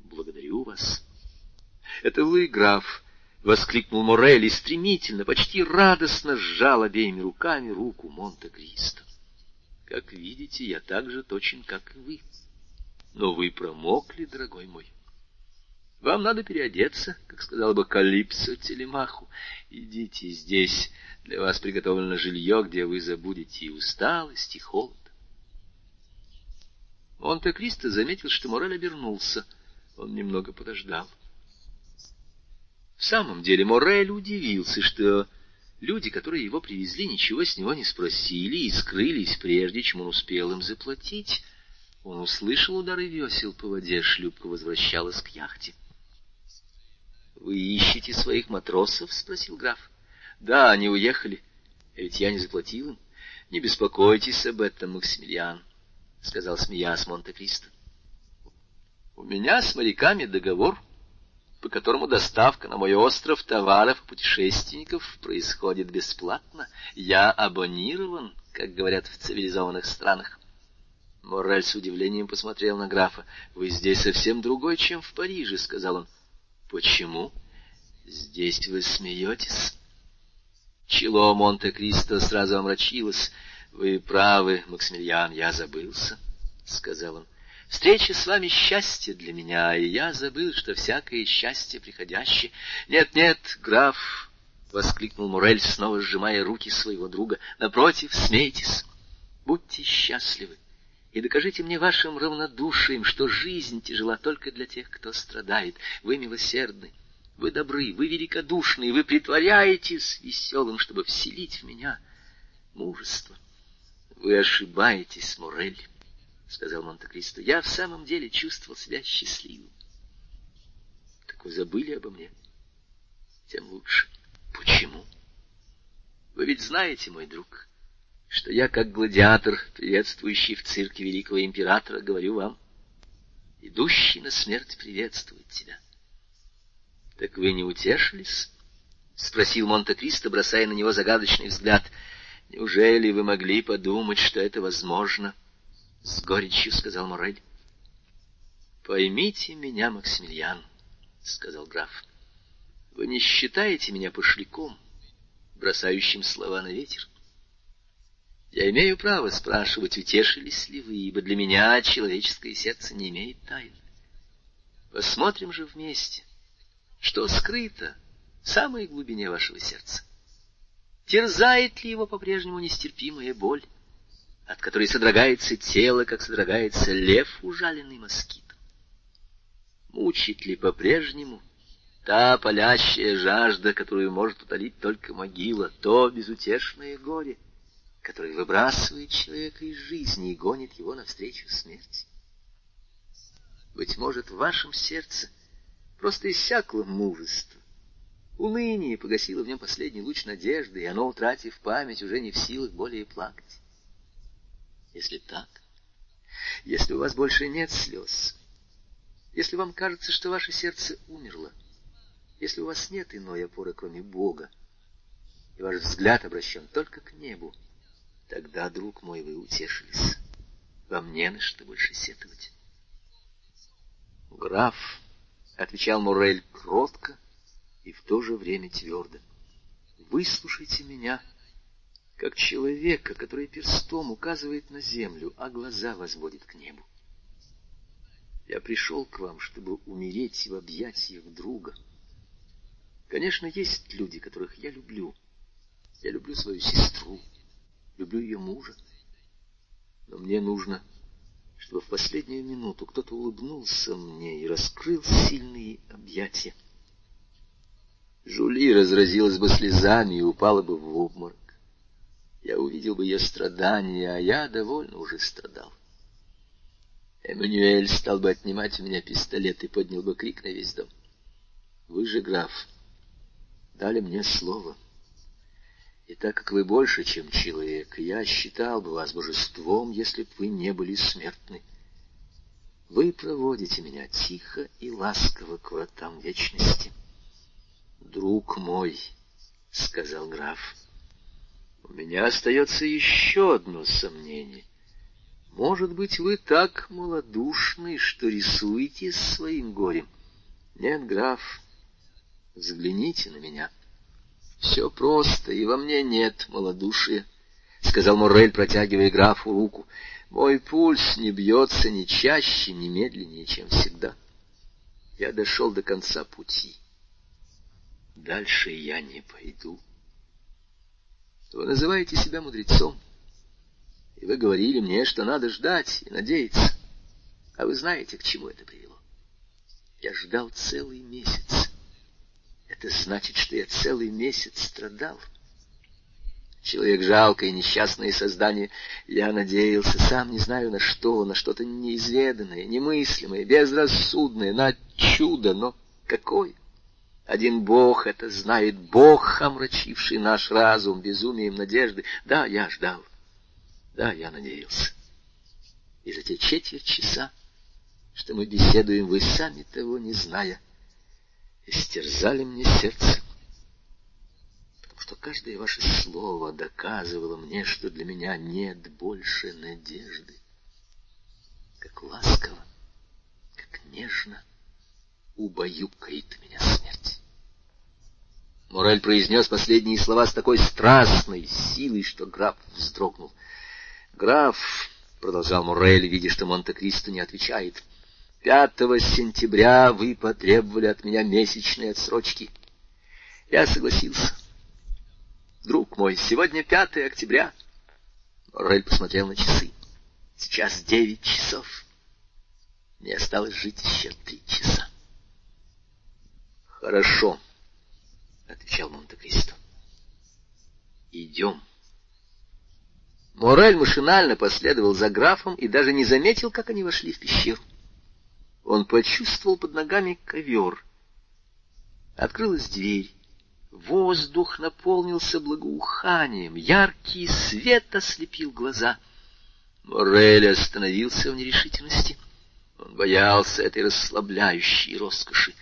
Благодарю вас. — это вы, граф! — воскликнул Морелли стремительно, почти радостно сжал обеими руками руку Монте-Кристо. — Как видите, я так же точен, как и вы. Но вы промокли, дорогой мой. Вам надо переодеться, как сказал бы Калипсо Телемаху. Идите здесь, для вас приготовлено жилье, где вы забудете и усталость, и холод. Монте-Кристо заметил, что Морель обернулся. Он немного подождал. В самом деле Морель удивился, что люди, которые его привезли, ничего с него не спросили и скрылись, прежде чем он успел им заплатить. Он услышал удары весел по воде, шлюпка возвращалась к яхте. — Вы ищете своих матросов? — спросил граф. — Да, они уехали. Ведь я не заплатил им. — Не беспокойтесь об этом, Максимилиан, — сказал смеясь Монте-Кристо. — У меня с моряками договор, — по которому доставка на мой остров товаров путешественников происходит бесплатно. Я абонирован, как говорят в цивилизованных странах. Моррель с удивлением посмотрел на графа. — Вы здесь совсем другой, чем в Париже, — сказал он. — Почему? — Здесь вы смеетесь. Чело Монте-Кристо сразу омрачилось. — Вы правы, Максимилиан, я забылся, — сказал он. Встреча с вами — счастье для меня, и я забыл, что всякое счастье приходящее. Нет, нет, граф, — воскликнул Мурель, снова сжимая руки своего друга, — напротив, смейтесь, будьте счастливы и докажите мне вашим равнодушием, что жизнь тяжела только для тех, кто страдает. Вы милосердны, вы добры, вы великодушны, вы притворяетесь веселым, чтобы вселить в меня мужество. Вы ошибаетесь, Мурель. — сказал Монте-Кристо, — я в самом деле чувствовал себя счастливым. Так вы забыли обо мне? Тем лучше. Почему? Вы ведь знаете, мой друг, что я, как гладиатор, приветствующий в цирке великого императора, говорю вам, идущий на смерть приветствует тебя. — Так вы не утешились? — спросил Монте-Кристо, бросая на него загадочный взгляд. — Неужели вы могли подумать, что это возможно? —— с горечью сказал Морель. — Поймите меня, Максимилиан, — сказал граф. — Вы не считаете меня пошляком, бросающим слова на ветер? Я имею право спрашивать, утешились ли вы, ибо для меня человеческое сердце не имеет тайн. Посмотрим же вместе, что скрыто в самой глубине вашего сердца. Терзает ли его по-прежнему нестерпимая боль? От которой содрогается тело, как содрогается лев, ужаленный москитом. Мучит ли по-прежнему та палящая жажда, которую может утолить только могила, то безутешное горе, которое выбрасывает человека из жизни и гонит его навстречу смерти? Быть может, в вашем сердце просто иссякло мужество, Уныние погасило в нем последний луч надежды, и оно, утратив память, уже не в силах более плакать. Если так, если у вас больше нет слез, если вам кажется, что ваше сердце умерло, если у вас нет иной опоры, кроме Бога, и ваш взгляд обращен только к небу, тогда, друг мой, вы утешились. Вам не на что больше сетовать. Граф, — отвечал Мурель кротко, — и в то же время твердо. Выслушайте меня, как человека, который перстом указывает на землю, а глаза возводит к небу. Я пришел к вам, чтобы умереть в объятиях друга. Конечно, есть люди, которых я люблю. Я люблю свою сестру, люблю ее мужа. Но мне нужно, чтобы в последнюю минуту кто-то улыбнулся мне и раскрыл сильные объятия. Жули разразилась бы слезами и упала бы в обморок. Я увидел бы ее страдания, а я довольно уже страдал. Эммануэль стал бы отнимать у меня пистолет и поднял бы крик на весь дом. Вы же, граф, дали мне слово. И так как вы больше, чем человек, я считал бы вас божеством, если б вы не были смертны. Вы проводите меня тихо и ласково к вратам вечности. «Друг мой», — сказал граф, — «у меня остается еще одно сомнение. Может быть, вы так малодушны, что рисуете своим горем? Нет, граф, взгляните на меня. Все просто, и во мне нет малодушия», — сказал Моррель, протягивая графу руку. «Мой пульс не бьется ни чаще, ни медленнее, чем всегда. Я дошел до конца пути». Дальше я не пойду. Вы называете себя мудрецом, и вы говорили мне, что надо ждать и надеяться. А вы знаете, к чему это привело? Я ждал целый месяц. Это значит, что я целый месяц страдал. Человек жалкое несчастное создание. Я надеялся, сам не знаю на что, на что-то неизведанное, немыслимое, безрассудное, на чудо, но какое? Один Бог это знает, Бог, омрачивший наш разум безумием надежды. Да, я ждал. Да, я надеялся. И за те четверть часа, что мы беседуем, вы сами того не зная, истерзали мне сердце. Потому что каждое ваше слово доказывало мне, что для меня нет больше надежды. Как ласково, как нежно убаюкает меня смерть. Морель произнес последние слова с такой страстной силой, что граф вздрогнул. «Граф», — продолжал Морель, видя, что Монте-Кристо не отвечает, — «пятого сентября вы потребовали от меня месячные отсрочки. Я согласился. Друг мой, сегодня пятое октября». Морель посмотрел на часы. «Сейчас девять часов. Мне осталось жить еще три часа». «Хорошо», — отвечал Монте-Кристо. «Идем». Морель машинально последовал за графом и даже не заметил, как они вошли в пещеру. Он почувствовал под ногами ковер. Открылась дверь. Воздух наполнился благоуханием, яркий свет ослепил глаза. Морель остановился в нерешительности. Он боялся этой расслабляющей роскоши.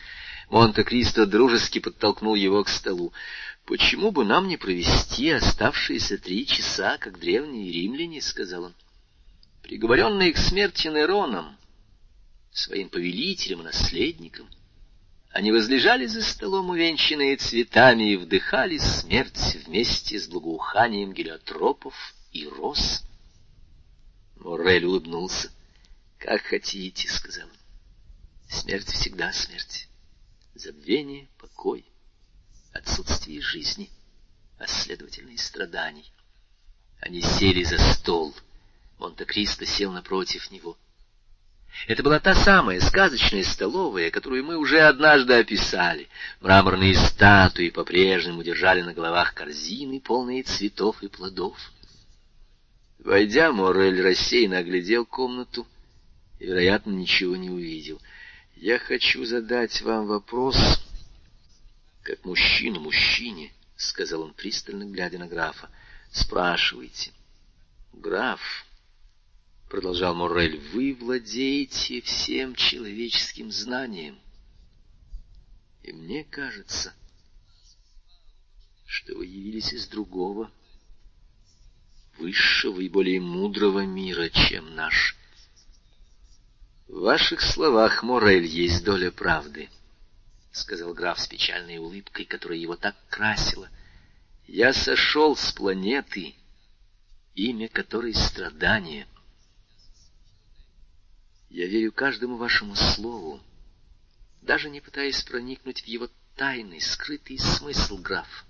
Монте-Кристо дружески подтолкнул его к столу. «Почему бы нам не провести оставшиеся три часа, как древние римляне?» — сказал он. «Приговоренные к смерти Нероном, своим повелителем и наследником, они возлежали за столом, увенчанные цветами, и вдыхали смерть вместе с благоуханием гелиотропов и роз». Моррель улыбнулся. «Как хотите», — сказал он. «Смерть всегда смерть забвение, покой, отсутствие жизни, а следовательно и страданий. Они сели за стол. Монте-Кристо сел напротив него. Это была та самая сказочная столовая, которую мы уже однажды описали. Мраморные статуи по-прежнему держали на головах корзины, полные цветов и плодов. Войдя, Морель рассеянно оглядел комнату и, вероятно, ничего не увидел. «Я хочу задать вам вопрос, как мужчина мужчине», — сказал он пристально, глядя на графа. «Спрашивайте». «Граф», — продолжал Моррель, — «вы владеете всем человеческим знанием. И мне кажется, что вы явились из другого, высшего и более мудрого мира, чем наш. В ваших словах, Моррель, есть доля правды». — сказал граф с печальной улыбкой, которая его так красила. — Я сошел с планеты, имя которой — страдание. — я верю каждому вашему слову, даже не пытаясь проникнуть в его тайный, скрытый смысл, граф.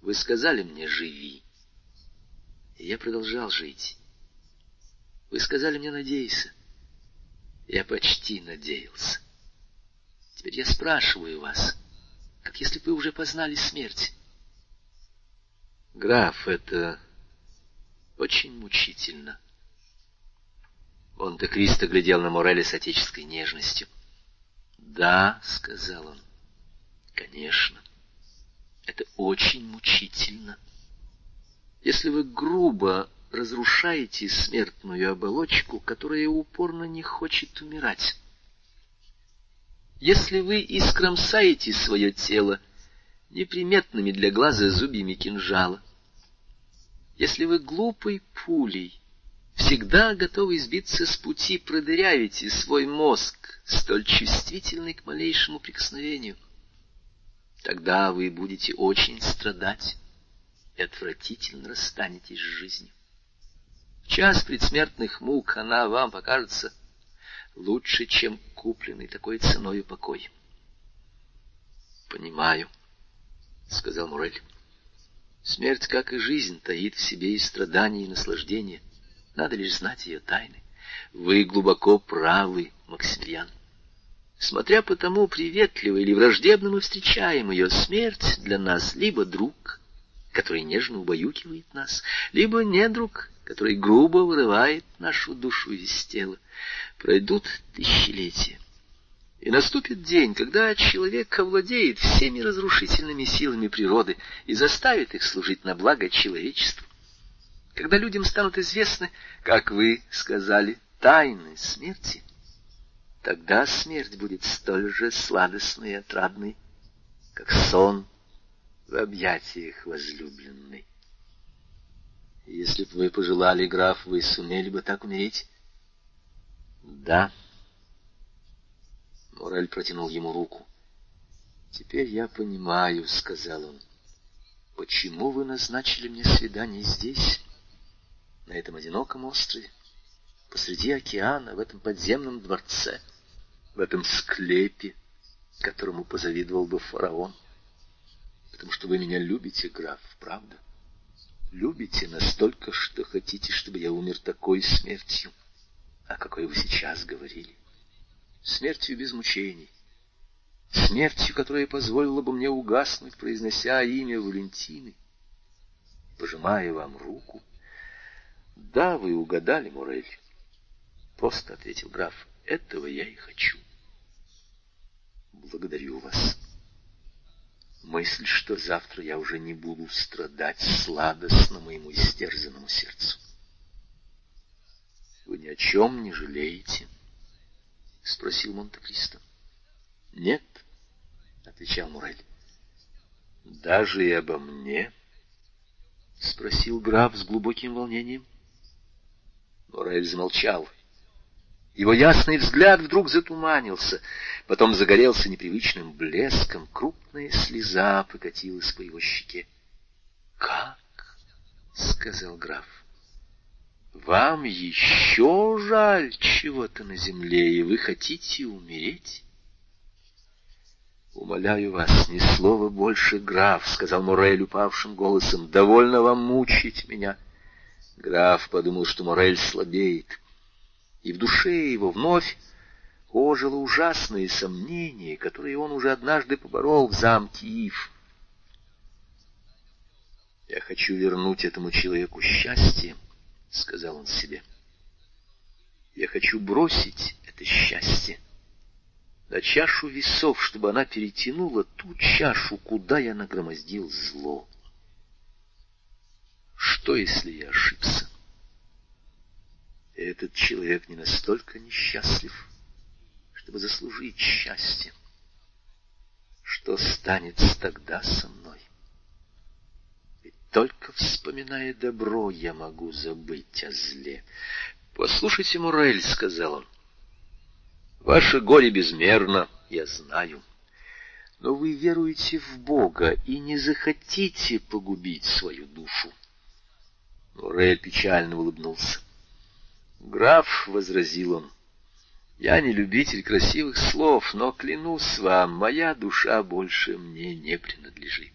Вы сказали мне «живи», и я продолжал жить. Вы сказали мне «надейся», я почти надеялся. Теперь я спрашиваю вас, как если бы вы уже познали смерть. Граф, это очень мучительно. Он-то Кристо глядел на Морели с отеческой нежностью. «Да», — сказал он, — «конечно, это очень мучительно. Если вы грубо разрушаете смертную оболочку, которая упорно не хочет умирать, если вы искромсаете свое тело неприметными для глаза зубьями кинжала, если вы глупой пулей всегда готовы сбиться с пути, продырявите свой мозг, столь чувствительный к малейшему прикосновению. Тогда вы будете очень страдать и отвратительно расстанетесь с жизнью. В час предсмертных мук она вам покажется лучше, чем купленный такой ценой покой. «Понимаю», — сказал Мурель. «Смерть, как и жизнь, таит в себе и страдания, и наслаждения». Надо лишь знать ее тайны. Вы глубоко правы, Максимилиан. Смотря по тому, приветливо или враждебно мы встречаем ее, смерть для нас либо друг, который нежно убаюкивает нас, либо недруг, который грубо вырывает нашу душу из тела. Пройдут тысячелетия. И наступит день, когда человек овладеет всеми разрушительными силами природы и заставит их служить на благо человечеству. Когда людям станут известны, как вы сказали, тайны смерти, тогда смерть будет столь же сладостной и отрадной, как сон в объятиях возлюбленной. Если бы вы пожелали, граф, вы сумели бы так умереть? Да. Мораль протянул ему руку. Теперь я понимаю, — сказал он, — почему вы назначили мне свидание здесь? на этом одиноком острове, посреди океана, в этом подземном дворце, в этом склепе, которому позавидовал бы фараон. Потому что вы меня любите, граф, правда? Любите настолько, что хотите, чтобы я умер такой смертью, о какой вы сейчас говорили. Смертью без мучений. Смертью, которая позволила бы мне угаснуть, произнося имя Валентины. Пожимая вам руку, — Да, вы угадали, Мурель. — просто ответил граф. — Этого я и хочу. — Благодарю вас. Мысль, что завтра я уже не буду страдать, сладостно моему истерзанному сердцу. — Вы ни о чем не жалеете? — спросил Монте-Кристо. — Нет, — отвечал Мурель. — Даже и обо мне? — спросил граф с глубоким волнением. Морель замолчал. Его ясный взгляд вдруг затуманился, потом загорелся непривычным блеском, крупная слеза покатилась по его щеке. — Как? — сказал граф. — Вам еще жаль чего-то на земле, и вы хотите умереть? — Умоляю вас, ни слова больше, граф, — сказал Морель упавшим голосом, — довольно вам мучить меня. — Граф подумал, что Морель слабеет. И в душе его вновь ожило ужасные сомнения, которые он уже однажды поборол в замке Ив. «Я хочу вернуть этому человеку счастье», — сказал он себе. «Я хочу бросить это счастье на чашу весов, чтобы она перетянула ту чашу, куда я нагромоздил зло. Что, если я ошибся? Этот человек не настолько несчастлив, чтобы заслужить счастье. Что станет тогда со мной? Ведь только вспоминая добро, я могу забыть о зле. — Послушайте, Мурель, — сказал он, — ваше горе безмерно, я знаю. Но вы веруете в Бога и не захотите погубить свою душу. Мурель печально улыбнулся. — Граф, — возразил он, — я не любитель красивых слов, но, клянусь вам, моя душа больше мне не принадлежит.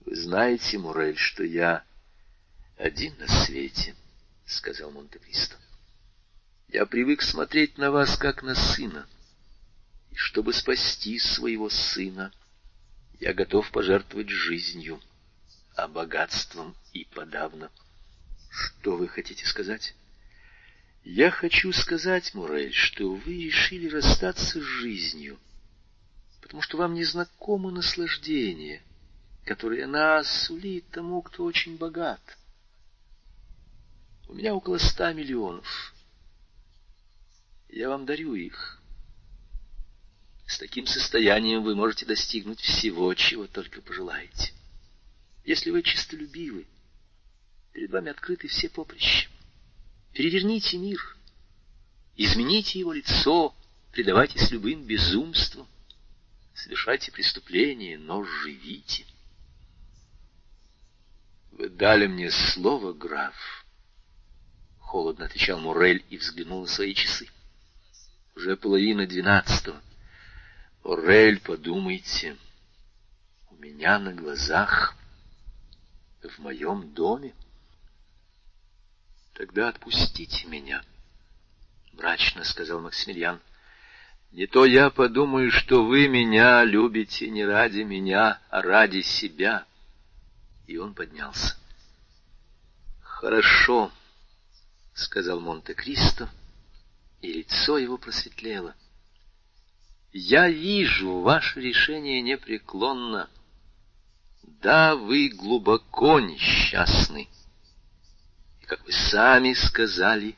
Вы знаете, Мурель, что я один на свете, — сказал Монте-Кристо. Я привык смотреть на вас, как на сына, и чтобы спасти своего сына, я готов пожертвовать жизнью, а богатством и подавно. Что вы хотите сказать? — я хочу сказать, Мурель, что вы решили расстаться с жизнью, потому что вам не знакомо наслаждение, которое она сулит тому, кто очень богат. У меня около ста миллионов. Я вам дарю их. С таким состоянием вы можете достигнуть всего, чего только пожелаете. Если вы честолюбивы, перед вами открыты все поприща. Переверните мир, измените его лицо, предавайтесь любым безумствам, совершайте преступления, но живите. Вы дали мне слово, граф. Холодно отвечал Мурель и взглянул на свои часы. Уже половина двенадцатого. Мурель, подумайте, у меня на глазах, в моем доме. Тогда отпустите меня, — мрачно сказал Максимилиан. Не то я подумаю, что вы меня любите не ради меня, а ради себя. И он поднялся. Хорошо, — сказал Монте-Кристо, и лицо его просветлело. Я вижу, ваше решение непреклонно. Да, вы глубоко несчастны как вы сами сказали,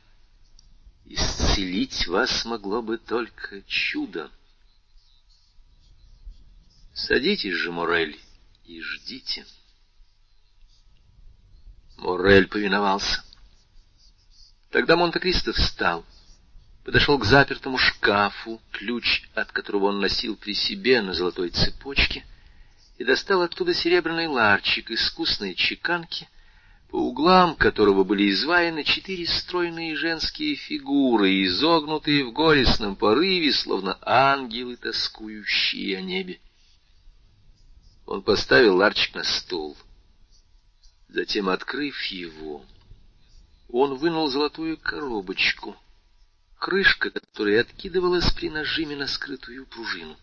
исцелить вас могло бы только чудо. Садитесь же, Морель, и ждите. Морель повиновался. Тогда Монте-Кристо встал, подошел к запертому шкафу, ключ от которого он носил при себе на золотой цепочке, и достал оттуда серебряный ларчик искусной чеканки — по углам которого были изваяны четыре стройные женские фигуры, изогнутые в горестном порыве, словно ангелы, тоскующие о небе. Он поставил ларчик на стол. Затем, открыв его, он вынул золотую коробочку, крышка которой откидывалась при нажиме на скрытую пружину.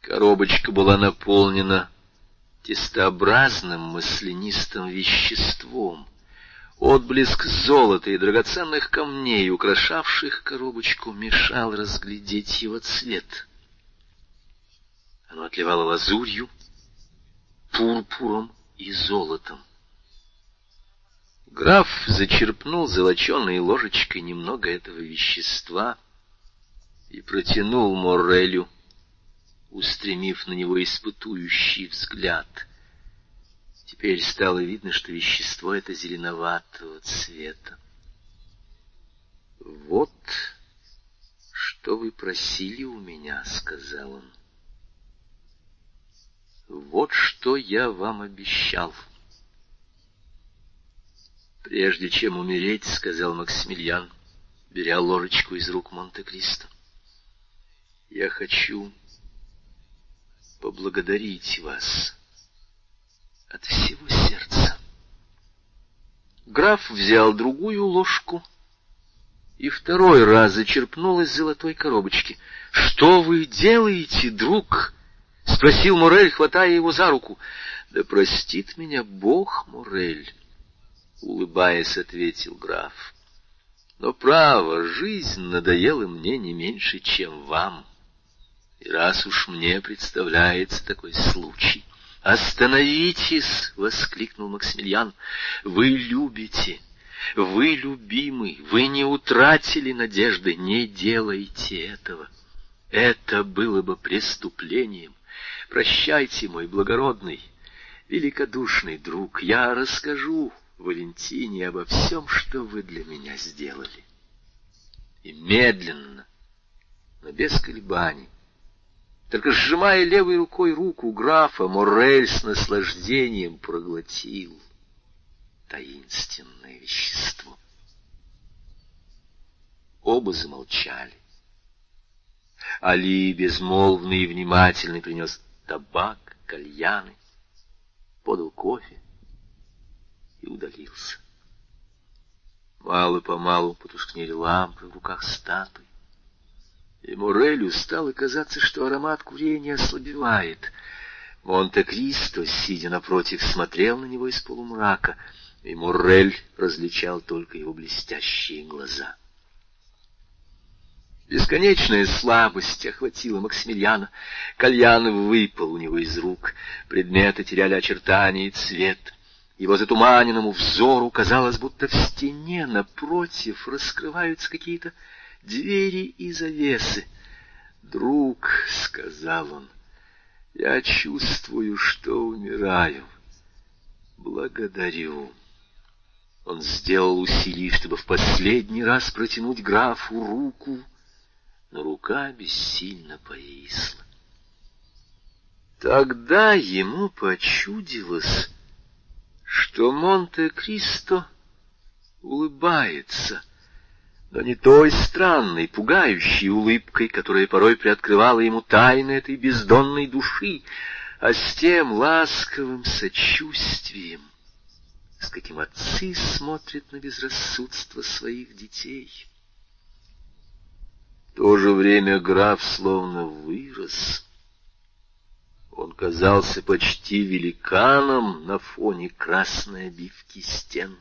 Коробочка была наполнена тестообразным маслянистым веществом. Отблеск золота и драгоценных камней, украшавших коробочку, мешал разглядеть его цвет. Оно отливало лазурью, пурпуром и золотом. Граф зачерпнул золоченой ложечкой немного этого вещества и протянул Моррелю устремив на него испытующий взгляд. Теперь стало видно, что вещество это зеленоватого цвета. «Вот что вы просили у меня», — сказал он. «Вот что я вам обещал». «Прежде чем умереть», — сказал Максимилиан, беря ложечку из рук Монте-Кристо, — «я хочу поблагодарить вас от всего сердца. Граф взял другую ложку и второй раз зачерпнул из золотой коробочки. — Что вы делаете, друг? — спросил Морель, хватая его за руку. — Да простит меня Бог, Морель, — улыбаясь, ответил граф. — Но, право, жизнь надоела мне не меньше, чем вам. И раз уж мне представляется такой случай... «Остановитесь!» — воскликнул Максимилиан. «Вы любите, вы любимый, вы не утратили надежды, не делайте этого. Это было бы преступлением. Прощайте, мой благородный, великодушный друг, я расскажу Валентине обо всем, что вы для меня сделали». И медленно, но без колебаний, только сжимая левой рукой руку графа, Моррель с наслаждением проглотил таинственное вещество. Оба замолчали. Али, безмолвный и внимательный, принес табак, кальяны, подал кофе и удалился. Мало-помалу потускнели лампы в руках статуи. И Морелю стало казаться, что аромат курения ослабевает. Монте-Кристо, сидя напротив, смотрел на него из полумрака, и Моррель различал только его блестящие глаза. Бесконечная слабость охватила Максимилиана. Кальян выпал у него из рук, предметы теряли очертания и цвет. Его затуманенному взору казалось, будто в стене напротив раскрываются какие-то двери и завесы. «Друг», — сказал он, — «я чувствую, что умираю. Благодарю». Он сделал усилие, чтобы в последний раз протянуть графу руку, но рука бессильно повисла. Тогда ему почудилось, что Монте-Кристо улыбается — но не той странной, пугающей улыбкой, которая порой приоткрывала ему тайны этой бездонной души, а с тем ласковым сочувствием, с каким отцы смотрят на безрассудство своих детей. В то же время граф словно вырос. Он казался почти великаном на фоне красной обивки стен.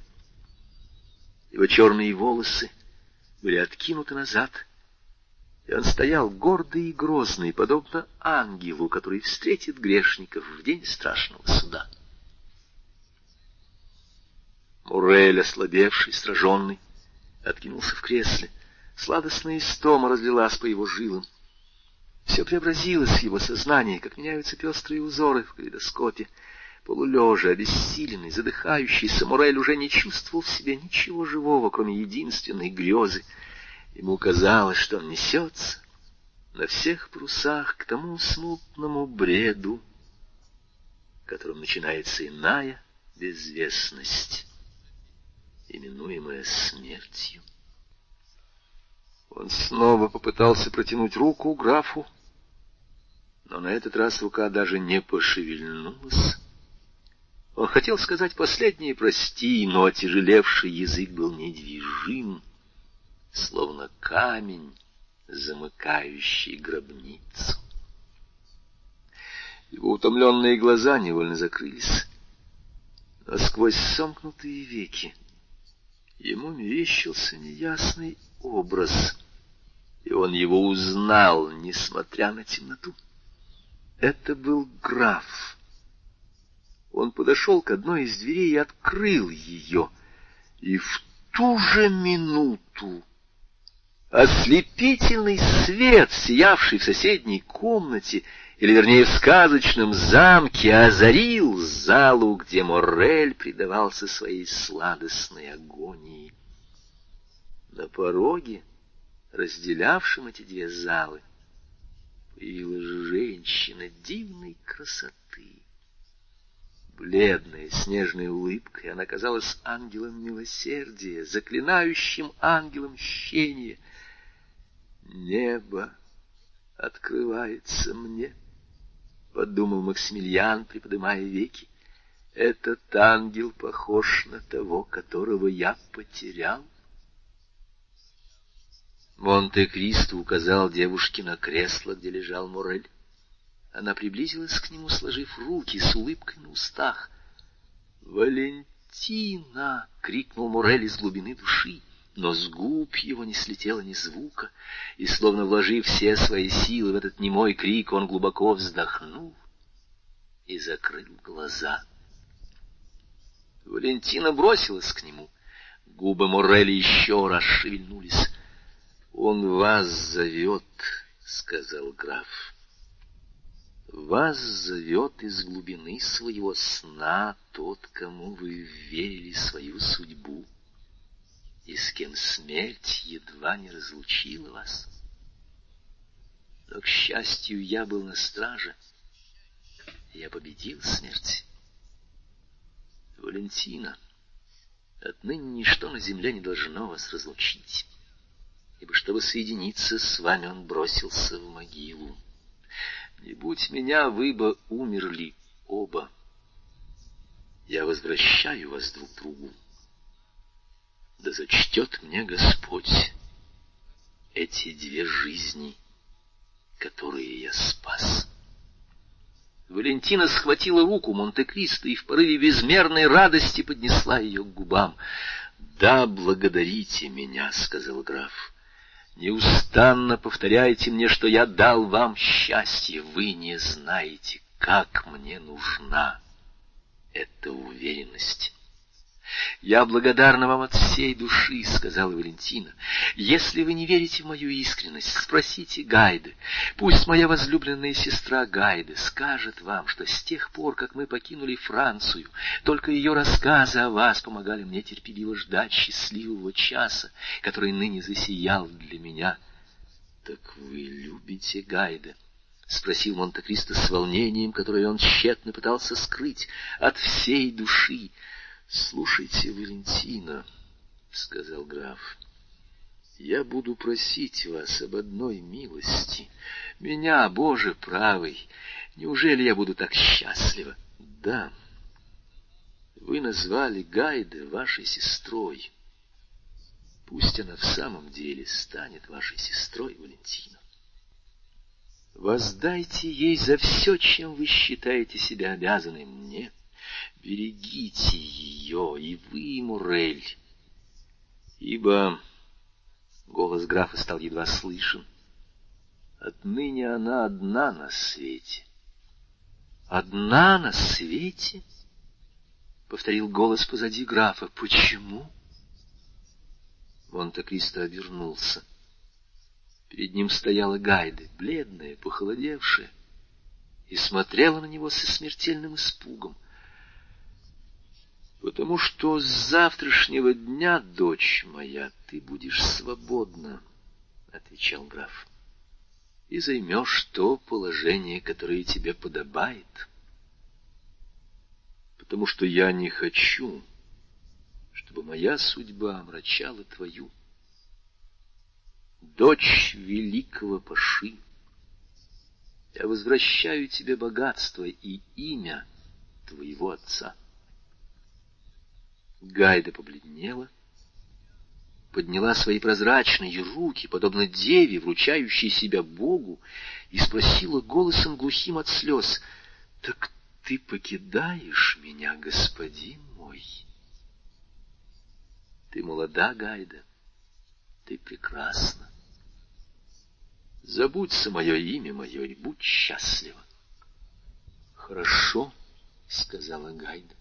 Его черные волосы — были откинуты назад, и он стоял гордый и грозный, подобно ангелу, который встретит грешников в день страшного суда. Мурель, ослабевший, сраженный, откинулся в кресле. Сладостная истома разлилась по его жилам. Все преобразилось в его сознании, как меняются пестрые узоры в калейдоскопе. Полулежа, обессиленный, задыхающийся, Мурель уже не чувствовал в себе ничего живого, кроме единственной грезы. Ему казалось, что он несется на всех парусах к тому смутному бреду, которым начинается иная безвестность, именуемая смертью. Он снова попытался протянуть руку графу, но на этот раз рука даже не пошевельнулась. Он хотел сказать последнее «прости», но отяжелевший язык был недвижим, словно камень, замыкающий гробницу. Его утомленные глаза невольно закрылись, а сквозь сомкнутые веки ему мерещился неясный образ, и он его узнал, несмотря на темноту. Это был граф он подошел к одной из дверей и открыл ее. И в ту же минуту ослепительный свет, сиявший в соседней комнате, или, вернее, в сказочном замке, озарил залу, где Моррель предавался своей сладостной агонии. На пороге, разделявшем эти две залы, появилась женщина дивной красоты. Бледная, снежной улыбкой она казалась ангелом милосердия, заклинающим ангелом мщения. «Небо открывается мне», — подумал Максимилиан, приподымая веки. Этот ангел похож на того, которого я потерял. Монте-Кристо указал девушке на кресло, где лежал Морель. Она приблизилась к нему, сложив руки с улыбкой на устах. «Валентина!» — крикнул Морель из глубины души, но с губ его не слетело ни звука, и, словно вложив все свои силы в этот немой крик, он глубоко вздохнул и закрыл глаза. Валентина бросилась к нему. Губы Морели еще раз шевельнулись. «Он вас зовет», — сказал граф. «Вас зовет из глубины своего сна тот, кому вы верили свою судьбу, и с кем смерть едва не разлучила вас. Но, к счастью, я был на страже, я победил смерть. Валентина, отныне ничто на земле не должно вас разлучить, ибо чтобы соединиться с вами, он бросился в могилу. Не будь меня, вы бы умерли оба. Я возвращаю вас друг другу. Да зачтет мне Господь эти две жизни, которые я спас. Валентина схватила руку Монте-Кристо и в порыве безмерной радости поднесла ее к губам. «Да, благодарите меня», — сказал граф. «Неустанно повторяйте мне, что я дал вам счастье. Вы не знаете, как мне нужна эта уверенность». «Я благодарна вам от всей души», — сказала Валентина. «Если вы не верите в мою искренность, спросите Гайды. Пусть моя возлюбленная сестра Гайды скажет вам, что с тех пор, как мы покинули Францию, только ее рассказы о вас помогали мне терпеливо ждать счастливого часа, который ныне засиял для меня». «Так вы любите Гайда?» — спросил Монте-Кристо с волнением, которое он тщетно пытался скрыть от всей души. — Слушайте, Валентина, — сказал граф, — я буду просить вас об одной милости. Меня, Боже правый, неужели я буду так счастлива? Да, вы назвали Гайда вашей сестрой. Пусть она в самом деле станет вашей сестрой, Валентина. Воздайте ей за все, чем вы считаете себя обязанным мне. — Берегите ее, и вы, Мурель, ибо... Голос графа стал едва слышен. Отныне она одна на свете. Одна на свете? Повторил голос позади графа. Почему? Монте-Кристо обернулся. Перед ним стояла Гайда, бледная, похолодевшая, и смотрела на него со смертельным испугом. Потому что с завтрашнего дня, дочь моя, ты будешь свободна, — отвечал граф, — и займешь то положение, которое тебе подобает. Потому что я не хочу, чтобы моя судьба омрачала твою. Дочь великого Паши, я возвращаю тебе богатство и имя твоего отца. Гайда побледнела, подняла свои прозрачные руки, подобно деве, вручающей себя Богу, и спросила голосом глухим от слез, «Так ты покидаешь меня, господин мой?» «Ты молода, Гайда, ты прекрасна. Забудь мое имя мое и будь счастлива». «Хорошо», — сказала Гайда.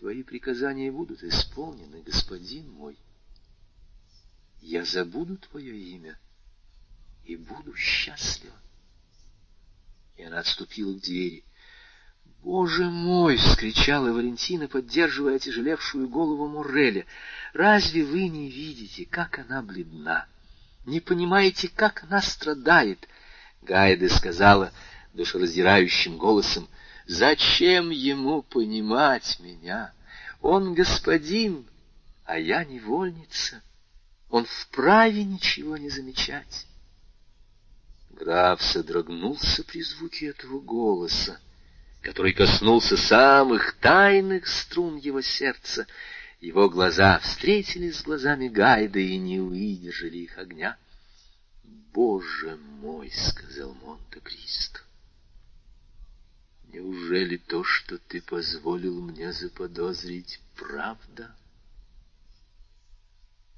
Твои приказания будут исполнены, господин мой. Я забуду твое имя и буду счастлива. И она отступила к двери. «Боже мой!» — вскричала Валентина, поддерживая тяжелевшую голову Мурреля. «Разве вы не видите, как она бледна? Не понимаете, как она страдает?» Гайда сказала душераздирающим голосом, Зачем ему понимать меня? Он господин, а я невольница. Он вправе ничего не замечать. Граф содрогнулся при звуке этого голоса который коснулся самых тайных струн его сердца. Его глаза встретились с глазами Гайда и не выдержали их огня. «Боже мой!» — сказал Монте-Кристо. «Неужели то, что ты позволил мне заподозрить, правда?»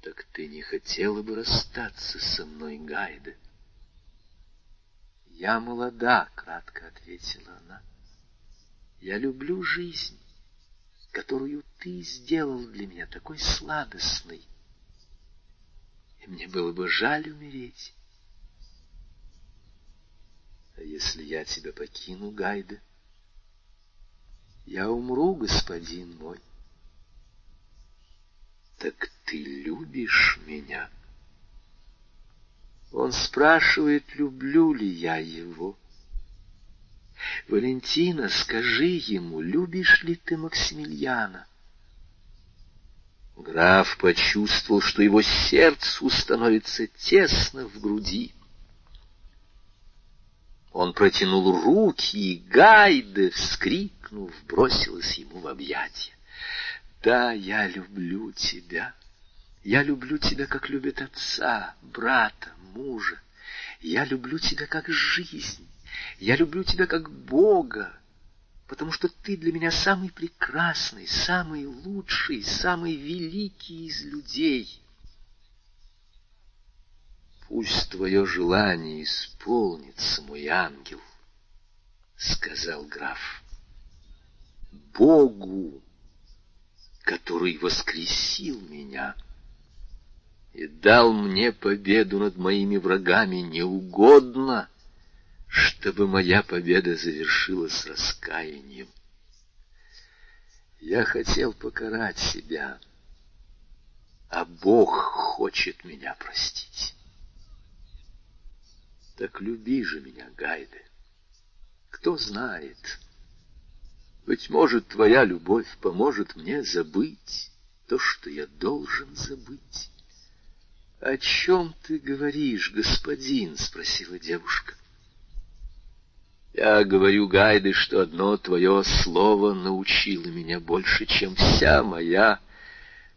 «Так ты не хотела бы расстаться со мной, Гайда?» «Я молода», — кратко ответила она. «Я люблю жизнь, которую ты сделал для меня такой сладостной, и мне было бы жаль умереть». А если я тебя покину, Гайда? Я умру, господин мой. Так ты любишь меня? Он спрашивает, люблю ли я его. Валентина, скажи ему, любишь ли ты Максимилиана? Граф почувствовал, что его сердцу становится тесно в груди. Он протянул руки, и Гайде, вскрикнув, бросилась ему в объятия. «Да, я люблю тебя. Я люблю тебя, как любят отца, брата, мужа. Я люблю тебя, как жизнь. Я люблю тебя, как Бога, потому что ты для меня самый прекрасный, самый лучший, самый великий из людей». Пусть твое желание исполнится, мой ангел, — сказал граф. Богу, который воскресил меня и дал мне победу над моими врагами, не угодно, чтобы моя победа завершилась раскаянием. Я хотел покарать себя, а Бог хочет меня простить. Так люби же меня, Гайде. Кто знает, быть может, твоя любовь поможет мне забыть то, что я должен забыть. — О чем ты говоришь, господин? — спросила девушка. — Я говорю, Гайде, что одно твое слово научило меня больше, чем вся моя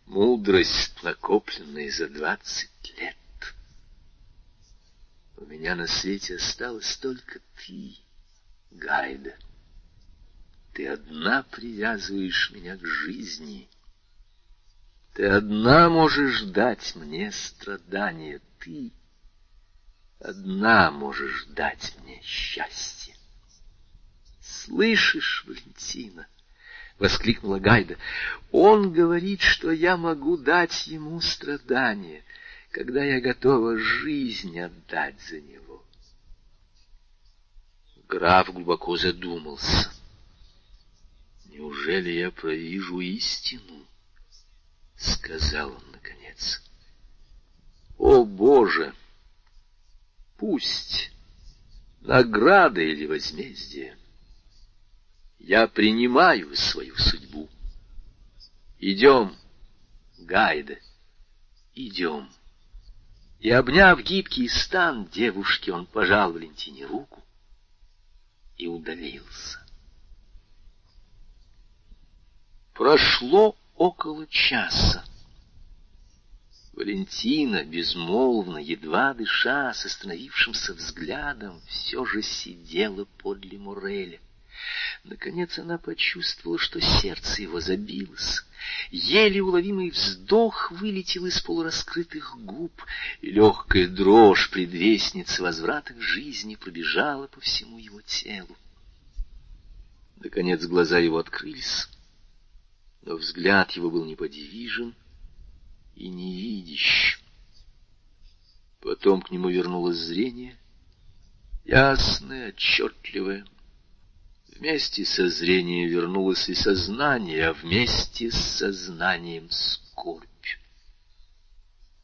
мудрость, накопленная за двадцать лет. У меня на свете осталась только ты, Гайда. Ты одна привязываешь меня к жизни. Ты одна можешь дать мне страдания. Ты одна можешь дать мне счастье. Слышишь, Валентина? — воскликнула Гайда. — Он говорит, что я могу дать ему страдания — когда я готова жизнь отдать за него. Граф глубоко задумался. «Неужели я провижу истину?» — сказал он наконец. «О, Боже! Пусть награда или возмездие. Я принимаю свою судьбу. Идем, Гайде, идем». И, обняв гибкий стан девушки, он пожал Валентине руку и удалился. Прошло около часа. Валентина, безмолвно, едва дыша, с остановившимся взглядом, все же сидела подле Муреля. Наконец она почувствовала, что сердце его забилось. Еле уловимый вздох вылетел из полураскрытых губ, и легкая дрожь предвестницы возврата к жизни пробежала по всему его телу. Наконец глаза его открылись, но взгляд его был неподвижен и невидящ. Потом к нему вернулось зрение, ясное, отчетливое, Вместе со зрением вернулось и сознание, а вместе с сознанием скорбь.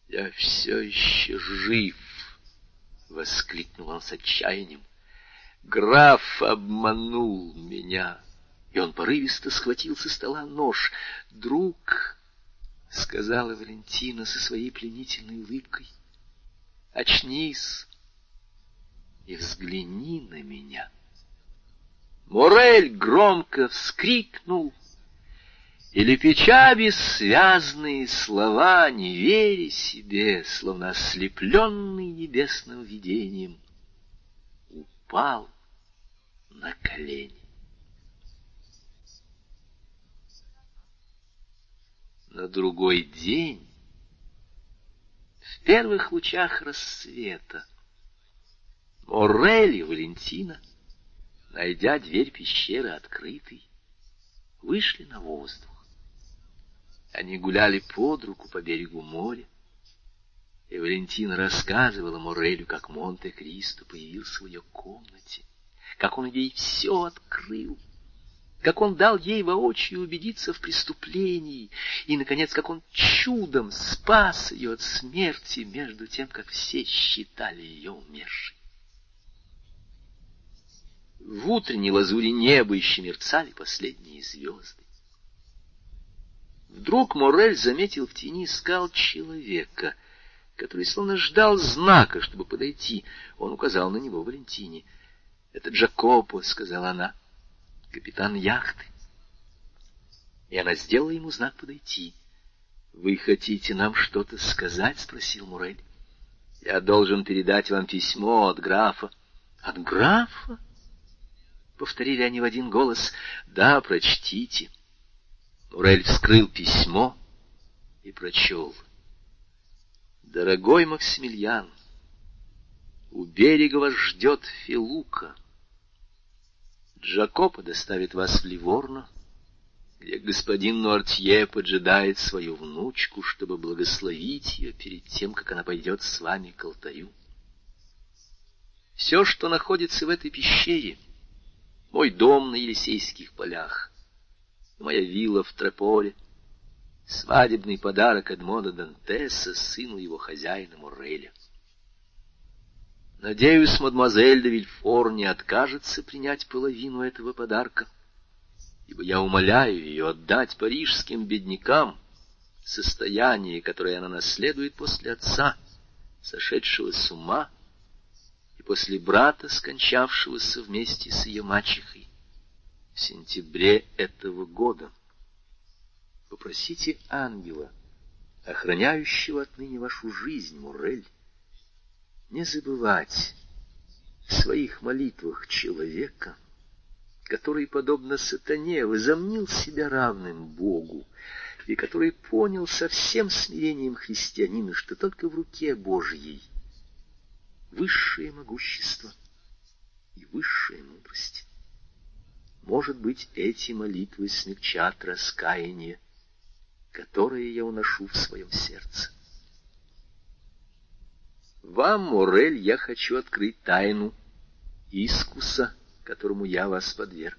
«Я все еще жив!» — воскликнул он с отчаянием. «Граф обманул меня!» И он порывисто схватил со стола нож. «Друг!» — сказала Валентина со своей пленительной улыбкой. «Очнись и взгляни на меня!» Морель громко вскрикнул, и, лепеча бессвязные слова, не веря себе, словно ослепленный небесным видением, упал на колени. На другой день, в первых лучах рассвета, Морель и Валентина, найдя дверь пещеры открытой, вышли на воздух. Они гуляли под руку по берегу моря, и Валентина рассказывала Морелю, как Монте-Кристо появился в ее комнате, как он ей все открыл, как он дал ей воочию убедиться в преступлении, и, наконец, как он чудом спас ее от смерти, между тем, как все считали ее умершей. В утренней лазуре неба еще мерцали последние звезды. Вдруг Морель заметил в тени скал человека, который словно ждал знака, чтобы подойти. Он указал на него Валентине. — Это Джакопо, — сказала она, — капитан яхты. И она сделала ему знак подойти. — Вы хотите нам что-то сказать? — спросил Мурель. — Я должен передать вам письмо от графа. — От графа? — повторили они в один голос. — Да, прочтите. — Мурель вскрыл письмо и прочел. «Дорогой Максимилиан, у берега вас ждет Филука. Джакопо доставит вас в Ливорно, где господин Нуартье поджидает свою внучку, чтобы благословить ее перед тем, как она пойдет с вами к алтарю. Все, что находится в этой пещере, мой дом на Елисейских полях, моя вилла в Трополе, свадебный подарок Эдмона Дантеса, сыну его хозяина Морреля. Надеюсь, мадемуазель де Вильфор не откажется принять половину этого подарка, ибо я умоляю ее отдать парижским беднякам состояние, которое она наследует после отца, сошедшего с ума, и после брата, скончавшегося вместе с ее мачехой в сентябре этого года. Попросите ангела, охраняющего отныне вашу жизнь, Мурель, не забывать в своих молитвах человека, который, подобно сатане, возомнил себя равным Богу, и который понял со всем смирением христианина, что только в руке Божьей высшее могущество и высшая мудрость. Может быть, эти молитвы смягчат раскаяние, которое я уношу в своем сердце. Вам, Морель, я хочу открыть тайну искуса, которому я вас подверг.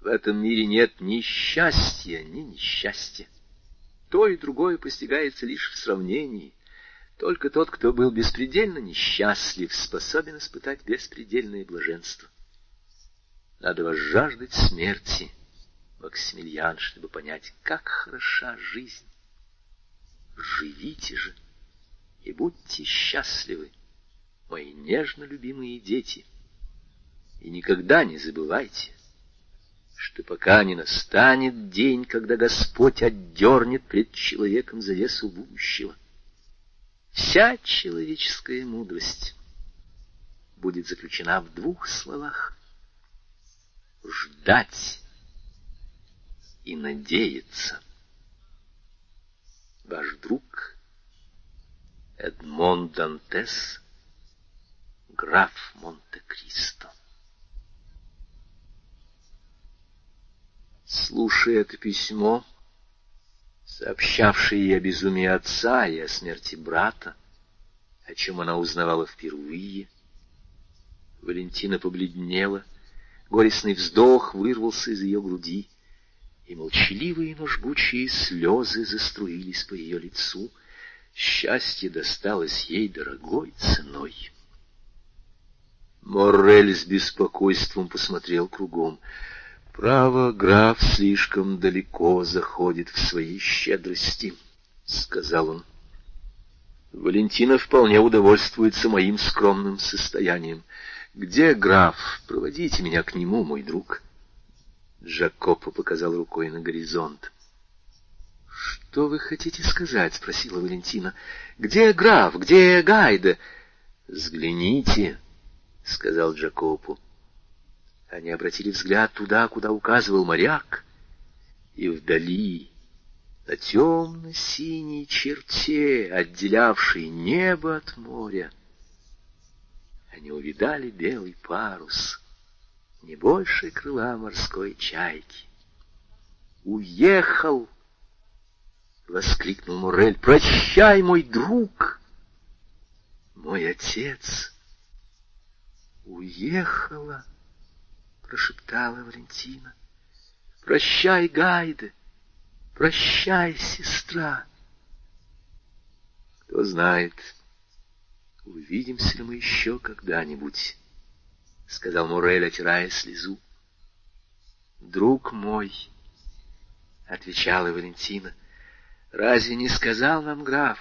В этом мире нет ни счастья, ни несчастья. То и другое постигается лишь в сравнении. Только тот, кто был беспредельно несчастлив, способен испытать беспредельное блаженство. Надо возжаждать смерти, Максимилиан, чтобы понять, как хороша жизнь. Живите же и будьте счастливы, мои нежно любимые дети. И никогда не забывайте, что пока не настанет день, когда Господь отдернет пред человеком завесу будущего, вся человеческая мудрость будет заключена в двух словах ждать и надеяться. Ваш друг Эдмон Дантес, граф Монте-Кристо. Слушая это письмо, сообщавшее ей о безумии отца и о смерти брата, о чем она узнавала впервые, Валентина побледнела — Горестный вздох вырвался из ее груди, и молчаливые, но жгучие слезы заструились по ее лицу. Счастье досталось ей дорогой ценой. Моррель с беспокойством посмотрел кругом. «Право, граф слишком далеко заходит в своей щедрости», — сказал он. «Валентина вполне удовольствуется моим скромным состоянием. Где граф? Проводите меня к нему, мой друг. Джакопо показал рукой на горизонт. «Что вы хотите сказать?» — спросила Валентина. «Где граф? Где Гайда?» «Взгляните», — сказал Джакопу. Они обратили взгляд туда, куда указывал моряк, и вдали, на темно-синей черте, отделявшей небо от моря, они увидали белый парус, не больше крыла морской чайки. «Уехал!» — воскликнул Мурель. «Прощай, мой друг!» «Мой отец!» «Уехала!» — прошептала Валентина. «Прощай, Гайде! Прощай, сестра!» «Кто знает, увидимся ли мы еще когда-нибудь?» — сказал Мурель, отирая слезу. «Друг мой!» — отвечала Валентина — Разве не сказал нам граф,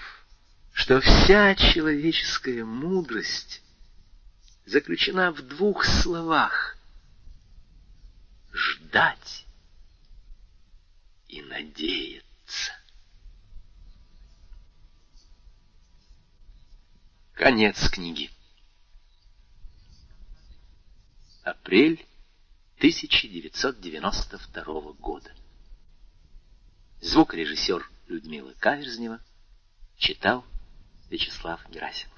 что вся человеческая мудрость заключена в двух словах — ждать и надеяться? Конец книги. Апрель 1992 года. Звукорежиссер Людмила Каверзнева читал Вячеслав Герасимов.